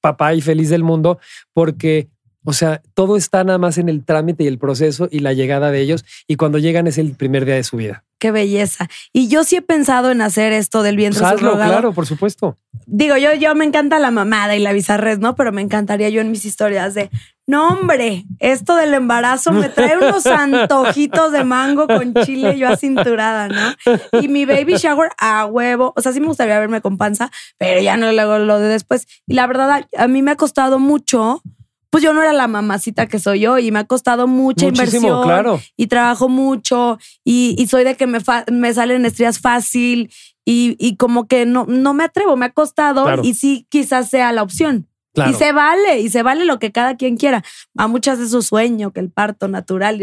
Speaker 2: papá y feliz del mundo porque, o sea, todo está nada más en el trámite y el proceso y la llegada de ellos. Y cuando llegan es el primer día de su vida.
Speaker 1: Qué belleza. Y yo sí he pensado en hacer esto del vientre
Speaker 2: Pues hazlo,
Speaker 1: subrogado.
Speaker 2: claro, por supuesto.
Speaker 1: Digo, yo, yo me encanta la mamada y la bizarrez, ¿no? Pero me encantaría yo en mis historias de, no, hombre, esto del embarazo me trae unos <laughs> antojitos de mango con chile yo acinturada, ¿no? Y mi baby shower a huevo. O sea, sí me gustaría verme con panza, pero ya no lo hago lo de después. Y la verdad, a, a mí me ha costado mucho. Pues yo no era la mamacita que soy yo y me ha costado mucha
Speaker 2: Muchísimo,
Speaker 1: inversión
Speaker 2: claro.
Speaker 1: y trabajo mucho y, y soy de que me, fa- me salen estrías fácil y, y como que no, no me atrevo, me ha costado
Speaker 2: Claro.
Speaker 1: y sí quizás sea la opción.
Speaker 2: Claro.
Speaker 1: Y se vale, y se vale lo que cada quien quiera. A muchas de su sueño, que el parto natural,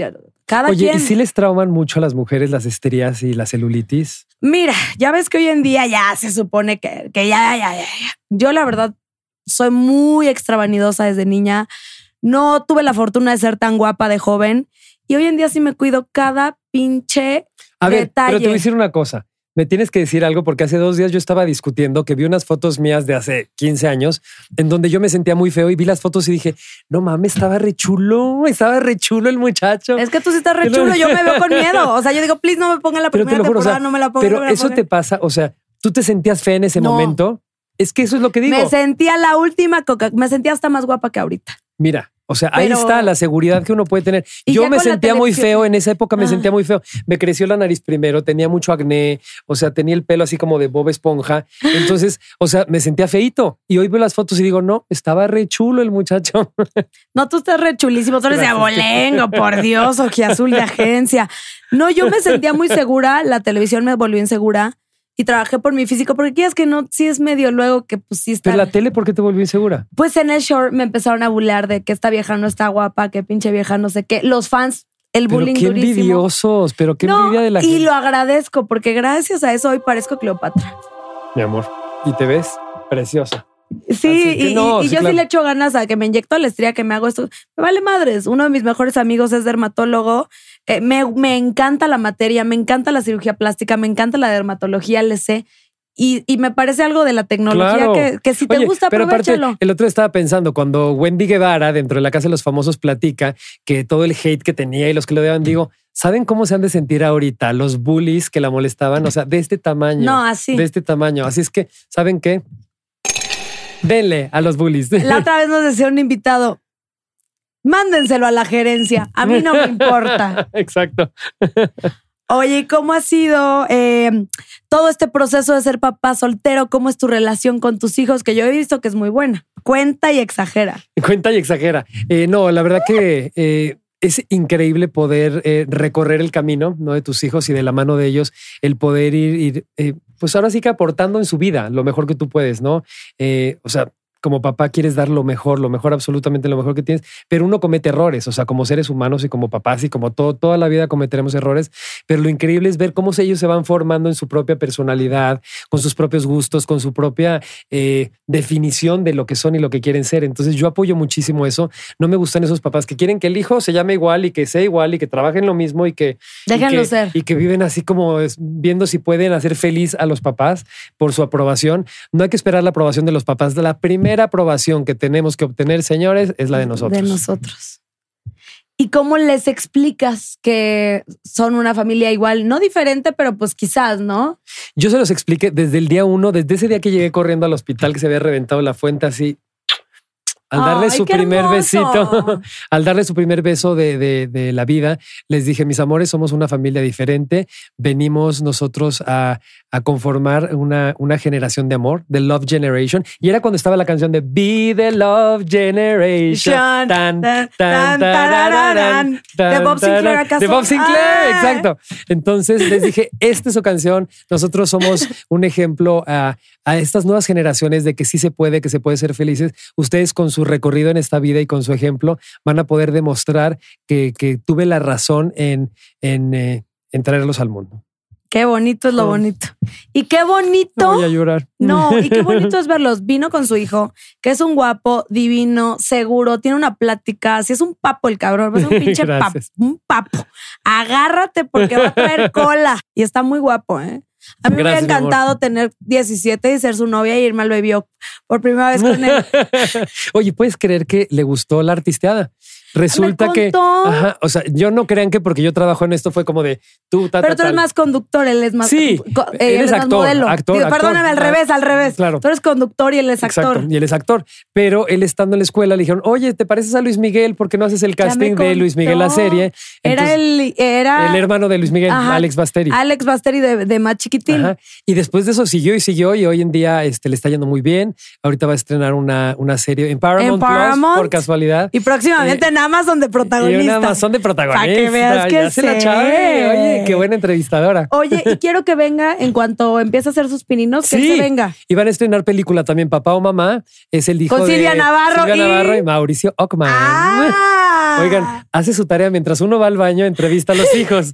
Speaker 1: cada
Speaker 2: Oye,
Speaker 1: quien.
Speaker 2: ¿y si les trauman mucho a las mujeres las estrías y la celulitis?
Speaker 1: Mira, ya ves que hoy en día ya se supone que, que ya, ya, ya, ya. Yo la verdad soy muy extravanidosa desde niña. No tuve la fortuna de ser tan guapa de joven y hoy en día sí me cuido cada pinche
Speaker 2: A ver, pero te
Speaker 1: detalle.
Speaker 2: voy a decir una cosa. Me tienes que decir algo porque hace dos días yo estaba discutiendo que vi unas fotos mías de hace 15 años en donde yo me sentía muy feo y vi las fotos y dije, no mames, estaba re chulo, estaba re chulo el muchacho.
Speaker 1: Es que tú sí estás re chulo, yo me veo con miedo. <laughs> O sea, yo digo, please no me ponga la
Speaker 2: Pero te
Speaker 1: primera
Speaker 2: lo juro, o
Speaker 1: temporada,
Speaker 2: sea,
Speaker 1: no me la ponga.
Speaker 2: pero
Speaker 1: no me la
Speaker 2: eso te pasa, o sea, tú te sentías fea en ese
Speaker 1: No.
Speaker 2: momento. Es que eso es lo que digo.
Speaker 1: Me sentía la última coca, me sentía hasta más guapa que ahorita.
Speaker 2: Mira, o sea, ahí está la seguridad que uno puede tener. Yo me sentía muy feo en esa época, me
Speaker 1: Ah.
Speaker 2: sentía muy feo. Me creció la nariz primero, tenía mucho acné, o sea, tenía el pelo así como de Bob Esponja. <gasps> Entonces, o sea, me sentía feito. Y hoy veo las fotos y digo, no, estaba re chulo el muchacho. <laughs>
Speaker 1: No, tú estás re chulísimo, tú eres de
Speaker 2: Gracias.
Speaker 1: abolengo, por Dios, azul de agencia. No, yo me sentía muy segura, la televisión me volvió insegura y trabajé por mi físico, porque quieras que no, sí es medio luego que sí está.
Speaker 2: Pero la tele, ¿por qué te volvió insegura?
Speaker 1: Pues en el short me empezaron a burlar de que esta vieja no está guapa, que pinche vieja no sé qué. Los fans, el
Speaker 2: Pero
Speaker 1: bullying
Speaker 2: qué
Speaker 1: durísimo.
Speaker 2: envidiosos, pero qué
Speaker 1: no,
Speaker 2: envidia de la
Speaker 1: y
Speaker 2: gente.
Speaker 1: lo agradezco porque gracias a eso hoy parezco Cleopatra.
Speaker 2: Mi amor. Y te ves preciosa.
Speaker 1: Sí, y,
Speaker 2: no,
Speaker 1: y- y
Speaker 2: sí,
Speaker 1: yo
Speaker 2: claro.
Speaker 1: sí le echo ganas a que me inyecto la estría, que me hago esto. Me vale madres. Uno de mis mejores amigos es dermatólogo. Eh, me, me encanta la materia, me encanta la cirugía plástica, me encanta la dermatología, le sé. Y, y me parece algo de la tecnología
Speaker 2: Claro.
Speaker 1: que, que si te
Speaker 2: Oye,
Speaker 1: gusta,
Speaker 2: pero aparte,
Speaker 1: aprovechalo.
Speaker 2: el otro estaba pensando cuando Wendy Guevara, dentro de la Casa de los Famosos, platica que todo el hate que tenía y los que lo odiaban, digo, ¿saben cómo se han de sentir ahorita los bullies que la molestaban? O sea, de este tamaño.
Speaker 1: No, así.
Speaker 2: De este tamaño. Así es que, ¿saben qué? Denle a los bullies.
Speaker 1: La otra vez nos decía un invitado, Mándenselo a la gerencia. A mí no me importa. <laughs>
Speaker 2: Exacto.
Speaker 1: Oye, ¿y cómo ha sido eh, todo este proceso de ser papá soltero? ¿Cómo es tu relación con tus hijos? Que yo he visto que es muy buena. Cuenta y exagera.
Speaker 2: Cuenta y exagera. Eh, no, la verdad que eh, es increíble poder eh, recorrer el camino ¿no? de tus hijos y de la mano de ellos, el poder ir, ir eh, pues ahora sí que aportando en su vida lo mejor que tú puedes, ¿no? Eh, o sea, como papá quieres dar lo mejor, lo mejor, absolutamente lo mejor que tienes, pero uno comete errores, o sea, como seres humanos y como papás y como todo, toda la vida cometeremos errores, pero lo increíble es ver cómo ellos se van formando en su propia personalidad, con sus propios gustos, con su propia eh, definición de lo que son y lo que quieren ser. Entonces yo apoyo muchísimo eso. No me gustan esos papás que quieren que el hijo se llame igual y que sea igual y que trabajen lo mismo y que...
Speaker 1: Déjenlo
Speaker 2: y que,
Speaker 1: ser.
Speaker 2: Y que viven así como viendo si pueden hacer feliz a los papás por su aprobación. No hay que esperar la aprobación de los papás. La primera aprobación que tenemos que obtener, señores, es la de nosotros.
Speaker 1: De nosotros. ¿Y cómo les explicas que son una familia igual? No diferente, pero pues quizás, ¿no?
Speaker 2: Yo se los expliqué desde el día uno, desde ese día que llegué corriendo al hospital que se había reventado la fuente así. Al darle
Speaker 1: Ay,
Speaker 2: su primer
Speaker 1: hermoso.
Speaker 2: besito, <laughs> al darle su primer beso de, de- de la vida, les dije, mis amores, somos una familia diferente. Venimos nosotros a, a conformar una, una generación de amor, de Love Generation. Y era cuando estaba la canción de Be the Love Generation.
Speaker 1: Tan,
Speaker 2: Tan,
Speaker 1: tan,
Speaker 2: tan,
Speaker 1: tan,
Speaker 2: tarararán,
Speaker 1: tararán. ¿De Bob Sinclair acaso?
Speaker 2: De Bob Sinclair, exacto. Entonces les dije, <laughs> esta es su canción. Nosotros somos un ejemplo a, a estas nuevas generaciones de que sí se puede, que se puede ser felices. Ustedes con su recorrido en esta vida y con su ejemplo van a poder demostrar que, que tuve la razón en, en, eh, en traerlos al mundo.
Speaker 1: Qué bonito es lo
Speaker 2: Oh.
Speaker 1: bonito. Y qué bonito.
Speaker 2: No voy a llorar.
Speaker 1: No, y qué <laughs> bonito es verlos. Vino con su hijo, que es un guapo, divino, seguro, tiene una plática. Si es un papo el cabrón, es un <laughs> pinche papo, un papo. Agárrate porque va a traer <laughs> cola. Y está muy guapo, ¿eh? A mí me hubiera encantado tener 17 y ser su novia y irme al Baby por primera vez con él. <laughs>
Speaker 2: Oye, ¿puedes creer que le gustó la artisteada? Resulta que, ajá, o sea, yo no crean que porque yo trabajo en esto fue como de tú, ta,
Speaker 1: Pero
Speaker 2: ta,
Speaker 1: tú eres
Speaker 2: tal.
Speaker 1: más conductor, él es más.
Speaker 2: Sí,
Speaker 1: co-
Speaker 2: él
Speaker 1: eh,
Speaker 2: es
Speaker 1: más
Speaker 2: actor,
Speaker 1: modelo.
Speaker 2: actor,
Speaker 1: Digo,
Speaker 2: actor.
Speaker 1: Perdóname, al revés, al revés.
Speaker 2: claro.
Speaker 1: Tú eres conductor y él es actor.
Speaker 2: Exacto, y él es actor. Pero él estando en la escuela le dijeron, oye, ¿te pareces a Luis Miguel? ¿Por qué no haces el casting de Luis Miguel la serie?
Speaker 1: Era el. Era
Speaker 2: el hermano de Luis Miguel,
Speaker 1: Ajá.
Speaker 2: Alex Basteri.
Speaker 1: Alex Basteri de, de más chiquitín.
Speaker 2: Ajá. Y después de eso siguió y siguió y hoy en día este, le está yendo muy bien. Ahorita va a estrenar una, una serie en Paramount,
Speaker 1: En
Speaker 2: Plus,
Speaker 1: Paramount.
Speaker 2: por casualidad.
Speaker 1: Y próximamente
Speaker 2: Eh,
Speaker 1: en Amazon de
Speaker 2: Y
Speaker 1: protagonista.
Speaker 2: una Amazon de protagonista.
Speaker 1: Pa' que veas que
Speaker 2: ya la
Speaker 1: sé.
Speaker 2: chave. Oye, qué buena entrevistadora.
Speaker 1: Oye, y quiero que venga en cuanto empiece a hacer sus pininos, que él se venga.
Speaker 2: Y van a estrenar película también, Papá o Mamá. Es el hijo
Speaker 1: Con
Speaker 2: de
Speaker 1: Silvia Navarro
Speaker 2: Silvia
Speaker 1: y-
Speaker 2: Navarro y Mauricio Ockman.
Speaker 1: Ah.
Speaker 2: Oigan, hace su tarea mientras uno va al baño, entrevista a los <laughs> hijos.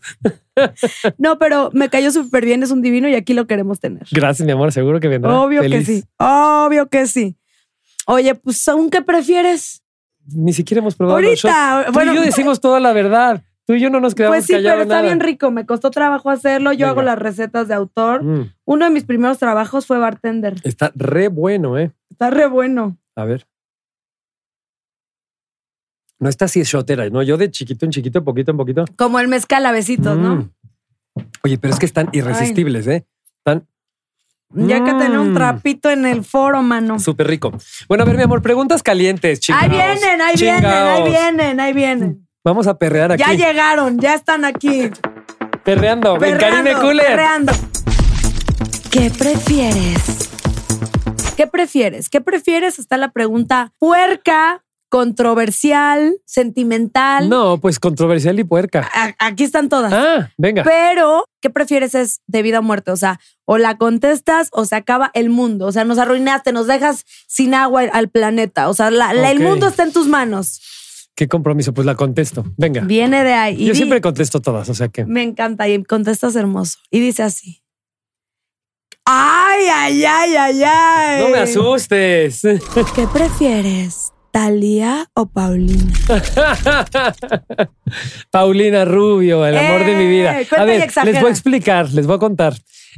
Speaker 1: No, pero me cayó súper bien, es un divino y aquí lo queremos tener.
Speaker 2: Gracias, mi amor. Seguro que vendrá.
Speaker 1: Obvio
Speaker 2: Feliz.
Speaker 1: que sí. Obvio que sí. Oye, pues aún qué prefieres.
Speaker 2: Ni siquiera hemos probado
Speaker 1: Ahorita.
Speaker 2: Tú
Speaker 1: bueno,
Speaker 2: y yo decimos toda la verdad. Tú y yo no nos quedamos
Speaker 1: Pues sí, pero está
Speaker 2: nada.
Speaker 1: bien rico. Me costó trabajo hacerlo. Yo
Speaker 2: Venga.
Speaker 1: hago las recetas de autor.
Speaker 2: Mm,
Speaker 1: Uno de mis primeros trabajos fue bartender.
Speaker 2: está re bueno, ¿eh?
Speaker 1: Está re bueno.
Speaker 2: A ver. No está así shotera, ¿no? Yo de chiquito en chiquito, poquito en poquito.
Speaker 1: Como el mezcal a besitos, ¿no?
Speaker 2: Mm. Oye, pero es que están irresistibles, ¿eh? Están
Speaker 1: Ya que tener un
Speaker 2: Mm.
Speaker 1: trapito en el foro, mano.
Speaker 2: súper rico. Bueno, a ver, mi amor, preguntas calientes, chicos.
Speaker 1: Ahí vienen, ahí vienen, ahí vienen, ahí vienen.
Speaker 2: Vamos a perrear aquí.
Speaker 1: Ya llegaron, ya están aquí.
Speaker 2: Perreando. En
Speaker 1: Perreando,
Speaker 2: Karime Cooler.
Speaker 1: perreando. ¿Qué prefieres? ¿Qué prefieres? ¿Qué prefieres? Está la pregunta puerca, controversial, sentimental.
Speaker 2: No, pues controversial y puerca.
Speaker 1: A- aquí están todas.
Speaker 2: Ah, venga.
Speaker 1: Pero, ¿qué prefieres es de vida o muerte? O sea, o la contestas o se acaba el mundo. O sea, nos arruinaste, nos dejas sin agua al planeta. O sea, la- la- el mundo está en tus manos.
Speaker 2: ¿Qué compromiso? Pues la contesto. Venga.
Speaker 1: Viene de ahí.
Speaker 2: Yo siempre contesto todas, o sea que.
Speaker 1: Me encanta y contestas hermoso. Y dice así. Ay, ay, ay, ay, ay.
Speaker 2: No me asustes.
Speaker 1: ¿Qué prefieres? ¿Talía o Paulina? <laughs>
Speaker 2: Paulina Rubio, el amor de mi vida.
Speaker 1: Eh, cuenta
Speaker 2: A ver, les voy a explicar, les voy a contar.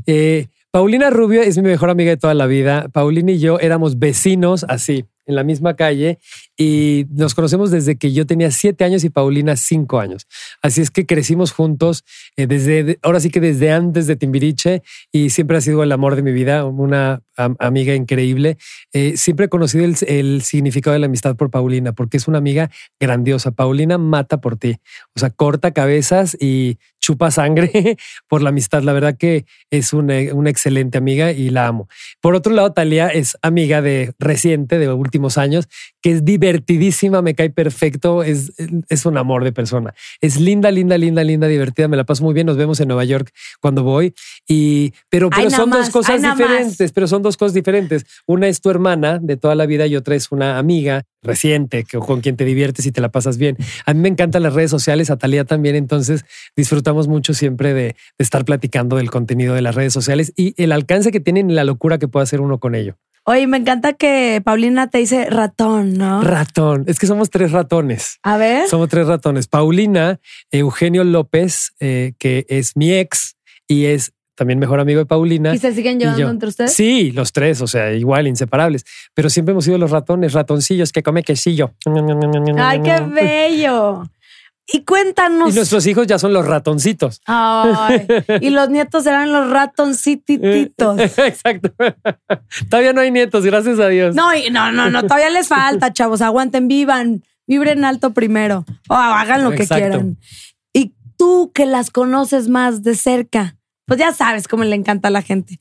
Speaker 2: Eh, Paulina Rubio es mi mejor amiga de toda la vida. Paulina y yo éramos vecinos así, en la misma calle y nos conocemos desde que yo tenía siete años y Paulina cinco años. Así es que crecimos juntos eh, desde, ahora sí que desde antes de Timbiriche y siempre ha sido el amor de mi vida, una amiga increíble. Eh, siempre he conocido el, el, significado de la amistad por Paulina, porque es una amiga grandiosa. Paulina mata por ti, o sea, corta cabezas y chupa sangre <laughs> por la amistad. La verdad que es una, excelente amiga y la amo. Por otro lado, Talía es amiga de reciente, de últimos años, que es divertidísima, me cae perfecto, es, es un amor de persona. Es linda, linda, linda, linda, divertida, me la paso muy bien. Nos vemos en Nueva York cuando voy. Y, pero, pero son dos cosas diferentes, pero son dos cosas diferentes. Una es tu hermana de toda la vida y otra es una amiga reciente con quien te diviertes y te la pasas bien. A mí me encantan las redes sociales, a Talía también, entonces disfrutamos mucho siempre de, estar platicando del contenido de las redes sociales y el alcance que tienen y la locura que puede hacer uno con ello.
Speaker 1: Oye, me encanta que Paulina te dice ratón, ¿no?
Speaker 2: Ratón. Es que somos tres ratones.
Speaker 1: A ver.
Speaker 2: Somos tres ratones. Paulina, Eugenio López, eh, que es mi ex y es también mejor amigo de Paulina.
Speaker 1: ¿Y se siguen llevando entre ustedes?
Speaker 2: Sí, los tres, o sea, igual, inseparables. Pero siempre hemos sido los ratones, ratoncillos que come quesillo.
Speaker 1: ¡Ay, qué <laughs> bello! Y cuéntanos.
Speaker 2: Y nuestros hijos ya son los ratoncitos.
Speaker 1: Ay, y los <laughs> nietos serán los ratoncititos. <laughs>
Speaker 2: Exacto. Todavía no hay nietos, gracias a Dios.
Speaker 1: No, no, no, no, todavía les falta, <laughs> chavos. Aguanten, vivan, vibren alto primero. O hagan lo que quieran. Y tú que las conoces más de cerca, pues ya sabes cómo le encanta a la gente.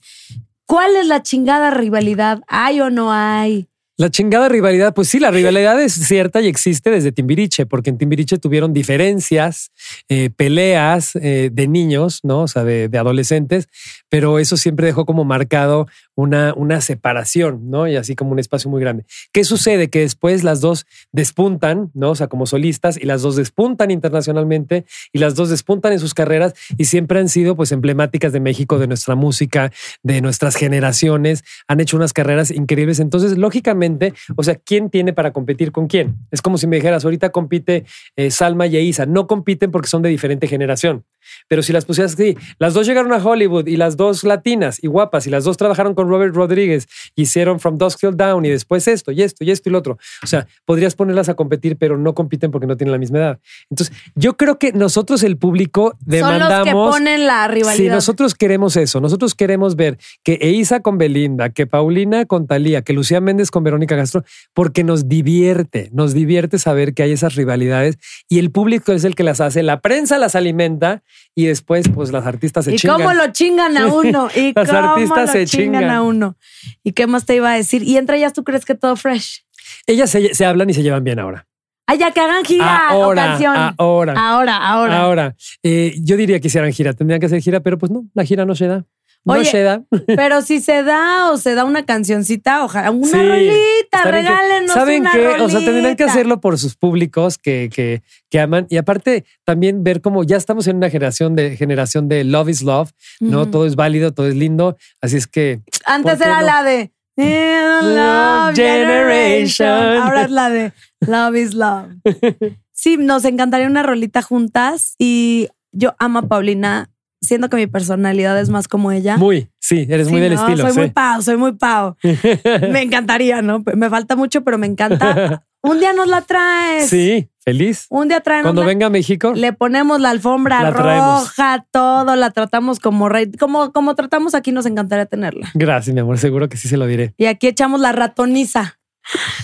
Speaker 1: ¿Cuál es la chingada rivalidad? ¿Hay o no hay?
Speaker 2: La chingada rivalidad, pues sí, la rivalidad es cierta y existe desde Timbiriche, porque en Timbiriche tuvieron diferencias, eh, peleas eh, de niños, ¿no? O sea, de, adolescentes, pero eso siempre dejó como marcado una, una separación, ¿no? Y así como un espacio muy grande. ¿Qué sucede? Que después las dos despuntan, ¿no? O sea, como solistas y las dos despuntan internacionalmente y las dos despuntan en sus carreras y siempre han sido pues emblemáticas de México, de nuestra música, de nuestras generaciones, han hecho unas carreras increíbles. Entonces, lógicamente, o sea, ¿quién tiene para competir con quién? Es como si me dijeras, ahorita compite eh, Salma y Eiza. No compiten porque son de diferente generación. Pero si las pusieras así, las dos llegaron a Hollywood y las dos latinas y guapas y las dos trabajaron con Robert Rodríguez, hicieron From Dusk Till Down y después esto y esto y esto y lo otro. O sea, podrías ponerlas a competir, pero no compiten porque no tienen la misma edad. Entonces, yo creo que nosotros, el público, demandamos. Son
Speaker 1: los que ponen la rivalidad.
Speaker 2: Si nosotros queremos eso, nosotros queremos ver que Eiza con Belinda, que Paulina con Talía, que Lucía Méndez con Verónica Castro, porque nos divierte, nos divierte saber que hay esas rivalidades y el público es el que las hace, la prensa las alimenta y después pues las artistas se chingan.
Speaker 1: ¿Y cómo lo chingan a uno? ¿Y las cómo artistas lo se chingan, a uno? ¿Y qué más te iba a decir? ¿Y entre ellas tú crees que todo fresh?
Speaker 2: Ellas se, hablan y se llevan bien ahora.
Speaker 1: Ah, ya que hagan gira
Speaker 2: ahora,
Speaker 1: o canción.
Speaker 2: Ahora.
Speaker 1: Ahora, ahora.
Speaker 2: Ahora. Eh, yo diría que hicieran gira. Tendrían que hacer gira, pero pues no, la gira no se da. No se da. <laughs>
Speaker 1: Pero si se da o se da una cancioncita, ojalá, una rolita, regálenos ¿Saben una qué? O sea,
Speaker 2: tendrían que hacerlo por sus públicos que, que, que, aman. Y aparte, también ver cómo ya estamos en una generación de generación de love is love, ¿no? Todo es válido, todo es lindo. Así es que.
Speaker 1: Antes era la de Love Generation. Ahora es la de Love is Love. <laughs> Sí, nos encantaría una rolita juntas y yo amo a Paulina siento que mi personalidad es más como ella.
Speaker 2: Muy, sí, eres muy del estilo.
Speaker 1: Soy muy pao, soy muy pao. <laughs> me encantaría, ¿no? Me falta mucho, pero me encanta. Un día nos la traes.
Speaker 2: Sí, feliz.
Speaker 1: Un día traemos.
Speaker 2: Cuando venga a México.
Speaker 1: Le ponemos la alfombra roja, todo, la tratamos como rey. Como, como tratamos aquí, nos encantaría tenerla.
Speaker 2: Gracias, mi amor, seguro que sí se lo diré.
Speaker 1: Y aquí echamos la ratoniza.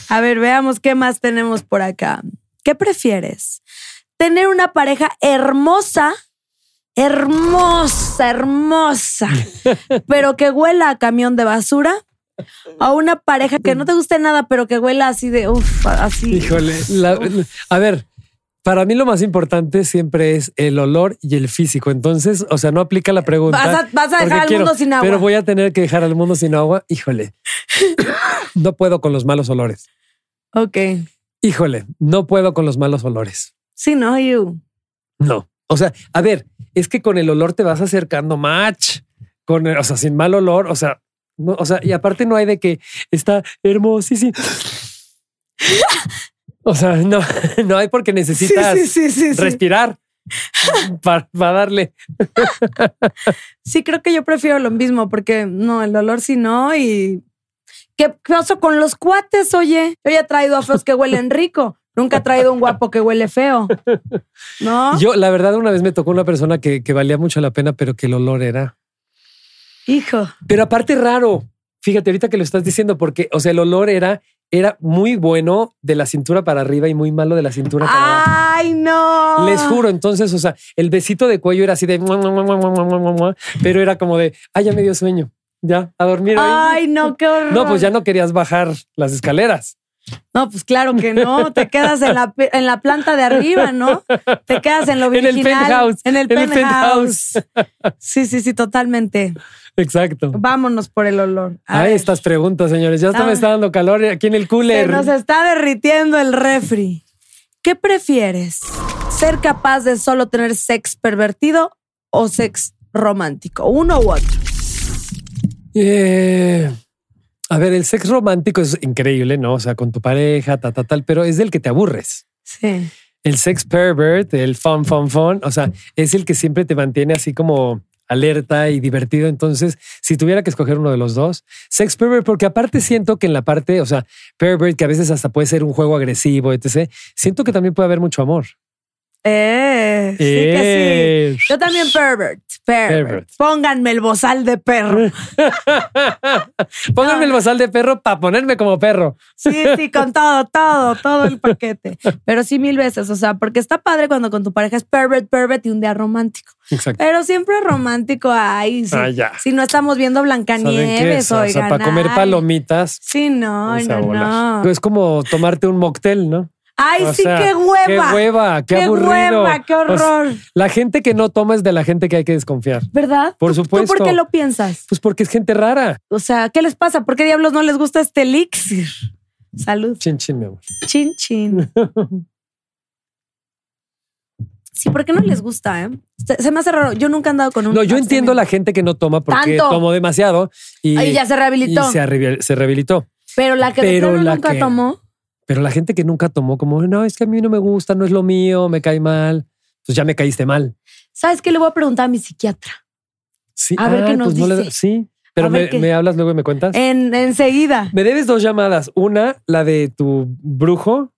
Speaker 1: A ver, veamos qué más tenemos por acá. ¿Qué prefieres? Tener una pareja hermosa hermosa, hermosa, <laughs> pero que huela a camión de basura. A una pareja que no te guste nada, pero que huela así de uff, así.
Speaker 2: Híjole, a ver, para mí lo más importante siempre es el olor y el físico. Entonces, o sea, no aplica la pregunta.
Speaker 1: Vas a, dejar al mundo sin agua.
Speaker 2: Pero voy a tener que dejar al mundo sin agua. Híjole, <coughs> no puedo con los malos olores.
Speaker 1: Ok.
Speaker 2: Híjole, no puedo con los malos olores.
Speaker 1: Sí, no, you.
Speaker 2: No. O sea, a ver, es que con el olor te vas acercando match. Con o sea, sin mal olor, o sea, no, o sea, y aparte no hay de que está hermosísimo. o sea, no, <laughs> no hay porque necesitas respirar para, darle.
Speaker 1: sí, creo que yo prefiero lo mismo porque no, el olor sí no y ¿Qué pasó con los cuates, oye? Yo ya he traído a feos que huelen rico. Nunca ha traído un guapo que huele feo. ¿No?
Speaker 2: Yo, la verdad, una vez me tocó una persona que, valía mucho la pena, pero que el olor era.
Speaker 1: Hijo.
Speaker 2: Pero aparte, raro. Fíjate, ahorita que lo estás diciendo, porque, o sea, el olor era era muy bueno de la cintura para arriba y muy malo de la cintura para abajo.
Speaker 1: ¡Ay, no!
Speaker 2: Les juro, entonces, o sea, el besito de cuello era así de... Pero era como de, ¡ay, ya me dio sueño! Ya, a dormir.
Speaker 1: ¡Ay, no, qué horror!
Speaker 2: No, pues ya no querías bajar las escaleras.
Speaker 1: No, pues claro que no. Te quedas en la, en la planta de arriba, ¿no? Te quedas en lo <laughs>
Speaker 2: En el penthouse,
Speaker 1: En el
Speaker 2: en el
Speaker 1: penthouse. Sí, sí, sí, totalmente.
Speaker 2: Exacto.
Speaker 1: Vámonos por el olor. A
Speaker 2: Ay,
Speaker 1: ver,
Speaker 2: estas preguntas, señores. Ya
Speaker 1: Ah.
Speaker 2: me está dando calor aquí en el
Speaker 1: se
Speaker 2: cooler.
Speaker 1: nos está derritiendo el refri. ¿Qué prefieres? ¿Ser capaz de solo tener sex pervertido o sex romántico? Uno u otro.
Speaker 2: Eh, a ver, el sexo romántico es increíble, ¿no? O sea, con tu pareja, ta, ta, tal, pero es del que te aburres.
Speaker 1: Sí.
Speaker 2: El sex pervert, el fun, fun, fun, o sea, es el que siempre te mantiene así como alerta y divertido. Entonces, si tuviera que escoger uno de los dos, sex pervert, porque aparte siento que en la parte, o sea, pervert, que a veces hasta puede ser un juego agresivo, etc., siento que también puede haber mucho amor.
Speaker 1: Eh, sí que sí. Yo también pervert, pervert.
Speaker 2: Pervert.
Speaker 1: Pónganme el bozal de perro. <laughs>
Speaker 2: Pónganme el bozal de perro para ponerme como perro.
Speaker 1: Sí, sí, con todo, todo, todo el paquete. <laughs> Pero sí mil veces, o sea, porque está padre cuando con tu pareja es pervert, pervert y un día romántico.
Speaker 2: Exacto.
Speaker 1: Pero siempre romántico ahí. Si,
Speaker 2: Ah, ya.
Speaker 1: si no estamos viendo. Blancanieves,
Speaker 2: O sea, para comer
Speaker 1: ay.
Speaker 2: palomitas.
Speaker 1: Sí, no, no.
Speaker 2: Es como tomarte un mocktail, ¿no?
Speaker 1: Ay,
Speaker 2: O
Speaker 1: sí,
Speaker 2: sea,
Speaker 1: qué hueva.
Speaker 2: Qué hueva, qué,
Speaker 1: Qué
Speaker 2: aburrido.
Speaker 1: hueva, qué
Speaker 2: O sea,
Speaker 1: horror.
Speaker 2: la gente que no toma es de la gente que hay que desconfiar.
Speaker 1: ¿Verdad?
Speaker 2: Por
Speaker 1: ¿Tú-
Speaker 2: supuesto.
Speaker 1: ¿Tú por qué lo piensas?
Speaker 2: Pues porque es gente rara.
Speaker 1: O sea, ¿qué les pasa? ¿Por qué diablos no les gusta este elixir? Salud.
Speaker 2: Chin, chin, mi amor.
Speaker 1: Chin, chin. <laughs> Sí, ¿por qué no les gusta? Eh? Se, me hace raro. Yo nunca he andado con un.
Speaker 2: No, yo entiendo la gente que no toma porque
Speaker 1: Tanto.
Speaker 2: tomó demasiado y,
Speaker 1: Ahí ya se rehabilitó.
Speaker 2: y se, rehabilitó.
Speaker 1: Pero la que
Speaker 2: Pero la
Speaker 1: nunca
Speaker 2: que-
Speaker 1: tomó.
Speaker 2: Pero la gente que nunca tomó, como no, es que a mí no me gusta, no es lo mío, me cae mal. Pues ya me caíste mal.
Speaker 1: ¿Sabes qué? Le voy a preguntar a mi psiquiatra.
Speaker 2: Sí,
Speaker 1: A ver qué nos
Speaker 2: no le-
Speaker 1: dice.
Speaker 2: sí, pero me, me hablas luego y me cuentas.
Speaker 1: En, enseguida.
Speaker 2: Me debes dos llamadas. Una, la de tu brujo.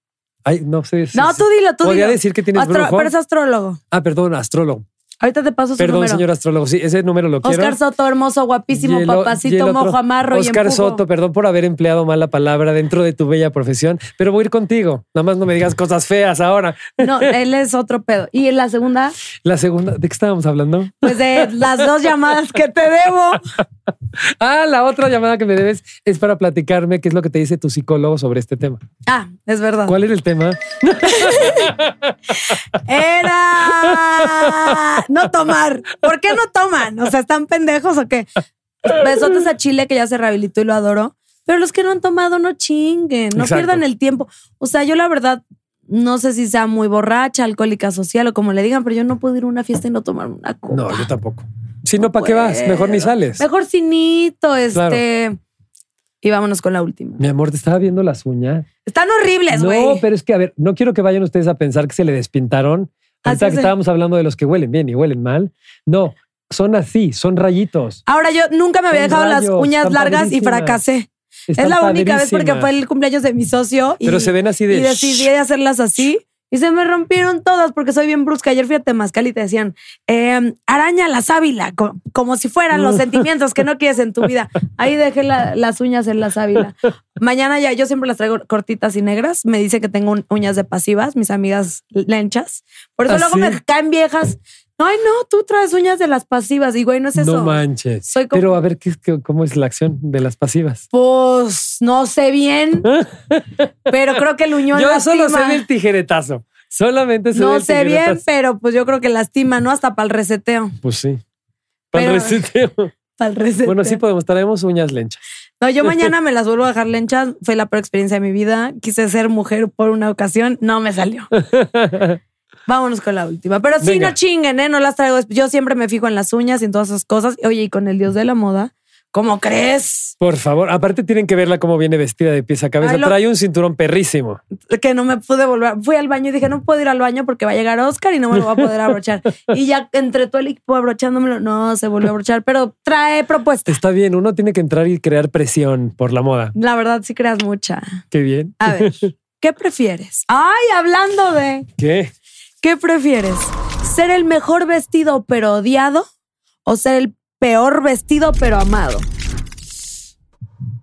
Speaker 2: Ay, no sé. si-
Speaker 1: No, tú dilo, tú
Speaker 2: Podría
Speaker 1: dilo.
Speaker 2: decir que tienes
Speaker 1: Astro-
Speaker 2: brujo.
Speaker 1: pero es astrólogo.
Speaker 2: Ah, perdón, astrólogo.
Speaker 1: Ahorita te paso su
Speaker 2: Perdón,
Speaker 1: número.
Speaker 2: señor astrólogo. Sí, ese número lo quiero.
Speaker 1: Oscar Soto, hermoso, guapísimo,
Speaker 2: el
Speaker 1: papacito,
Speaker 2: otro,
Speaker 1: mojo, amarro
Speaker 2: Oscar. Soto, perdón por haber empleado mal la palabra dentro de tu bella profesión, pero voy a ir contigo. Nada más no me digas cosas feas ahora.
Speaker 1: No, él es otro pedo. Y en la segunda,
Speaker 2: La segunda, ¿de qué estábamos hablando?
Speaker 1: pues de las dos llamadas que te debo. <laughs>
Speaker 2: Ah, la otra llamada que me debes es para platicarme qué es lo que te dice tu psicólogo sobre este tema.
Speaker 1: Ah, es verdad.
Speaker 2: ¿Cuál era el tema? <laughs>
Speaker 1: Era no tomar. ¿Por qué no toman? O sea, ¿están pendejos o qué? Besotes a Chile que ya se rehabilitó y lo adoro. Pero los que no han tomado, no chinguen, no
Speaker 2: Exacto.
Speaker 1: pierdan el tiempo. O sea, yo la verdad no sé si sea muy borracha, alcohólica social o como le digan, pero yo no puedo ir a una fiesta y no tomarme una copa.
Speaker 2: No, yo tampoco. Si no, ¿para qué vas? Mejor ni sales.
Speaker 1: Mejor cinito,
Speaker 2: Claro.
Speaker 1: este. Y vámonos con la última.
Speaker 2: Mi amor, te estaba viendo las uñas.
Speaker 1: Están horribles, güey.
Speaker 2: No, pero es que, a ver, no quiero que vayan ustedes a pensar que se le despintaron. Ahorita que
Speaker 1: es.
Speaker 2: estábamos hablando de los que huelen bien y huelen mal. No, son así, son rayitos.
Speaker 1: Ahora yo nunca me había
Speaker 2: Son
Speaker 1: dejado las uñas largas y fracasé.
Speaker 2: Están
Speaker 1: es la única vez porque fue el cumpleaños de mi socio. Y,
Speaker 2: Pero se ven así de
Speaker 1: Y decidí hacerlas así. Y se me rompieron todas porque soy bien brusca. Ayer fui a Temazcal y te decían, eh, araña la sábila, co- como si fueran los sentimientos que no quieres en tu vida. Ahí dejé la- las uñas en la sábila. Mañana ya, yo siempre las traigo cortitas y negras. Me dice que tengo un- uñas de pasivas, mis amigas lenchas. Por eso
Speaker 2: ¿Ah,
Speaker 1: luego
Speaker 2: sí?
Speaker 1: me caen viejas. Ay, no, tú traes uñas de las pasivas. Y güey, no es eso.
Speaker 2: No manches.
Speaker 1: Soy como-
Speaker 2: Pero a ver, ¿qué, qué- ¿cómo es la acción de las pasivas?
Speaker 1: Pues no sé bien, <laughs> pero creo que el uñón
Speaker 2: Yo solo sé del tijeretazo. Solamente sé
Speaker 1: No sé bien, pero pues yo creo que lastima, ¿no? Hasta para el reseteo.
Speaker 2: Pues sí. Para el reseteo. <laughs>
Speaker 1: Para el reseteo.
Speaker 2: Bueno, sí podemos. Traemos uñas lenchas.
Speaker 1: No, yo <laughs> mañana me las vuelvo a dejar lenchas. Fue la peor experiencia de mi vida. Quise ser mujer por una ocasión. No me salió. Vámonos con la última. Pero sí,
Speaker 2: Venga.
Speaker 1: no chinguen, ¿eh? No las traigo. Yo siempre me fijo en las uñas y en todas esas cosas. Oye, y con el dios de la moda, ¿Cómo crees?
Speaker 2: Por favor, aparte tienen que verla cómo viene vestida de pies a cabeza.
Speaker 1: Ay, lo-
Speaker 2: Trae un cinturón perrísimo.
Speaker 1: Que no me pude volver. Fui al baño y dije, no puedo ir al baño porque va a llegar Oscar y no me lo va a poder abrochar. <laughs> y ya entre todo el equipo abrochándomelo, no se volvió a abrochar, pero trae propuesta.
Speaker 2: Está bien, uno tiene que entrar y crear presión por la moda.
Speaker 1: La verdad, sí creas mucha.
Speaker 2: Qué bien.
Speaker 1: A ver, ¿qué prefieres? Ay, hablando de,
Speaker 2: ¿Qué?
Speaker 1: ¿Qué prefieres? ¿Ser el mejor vestido pero odiado o ser el peor vestido pero amado?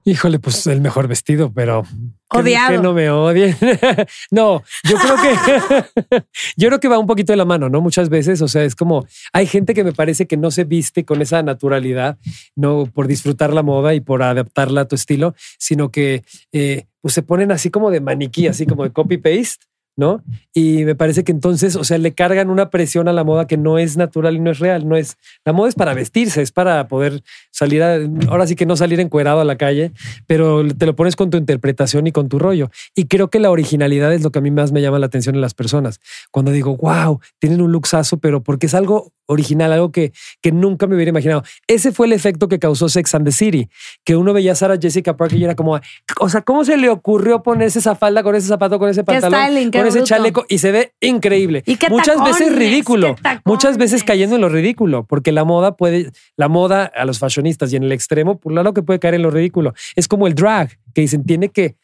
Speaker 2: Híjole, pues el mejor vestido, pero que-
Speaker 1: Odiado.
Speaker 2: Que no me odien. <laughs> no, yo creo que <laughs> yo creo que va un poquito de la mano, ¿no? Muchas veces, o sea, es como hay gente que me parece que no se viste con esa naturalidad, no por disfrutar la moda y por adaptarla a tu estilo, sino que eh, pues se ponen así como de maniquí, así como de copy paste. ¿No? Y me parece que entonces, o sea, le cargan una presión a la moda que no es natural y no es real. No es la moda es para vestirse, es para poder salir a, ahora sí que no salir encuerado a la calle, pero te lo pones con tu interpretación y con tu rollo. Y creo que la originalidad es lo que a mí más me llama la atención en las personas. Cuando digo, wow, tienen un luxazo, pero porque es algo original, algo que, que nunca me hubiera imaginado. Ese fue el efecto que causó Sex and the City, que uno veía a Sarah Jessica Parker y era como, o sea, ¿cómo se le ocurrió ponerse esa falda con ese zapato, con ese pantalón,
Speaker 1: styling, qué
Speaker 2: con ese chaleco y se ve increíble?
Speaker 1: ¿Y qué
Speaker 2: Muchas
Speaker 1: tacones?
Speaker 2: veces ridículo, muchas veces cayendo en lo ridículo, porque la moda puede, la moda a los fashionistas y en el extremo, por lo que puede caer en lo ridículo. Es como el drag, que dicen, tiene que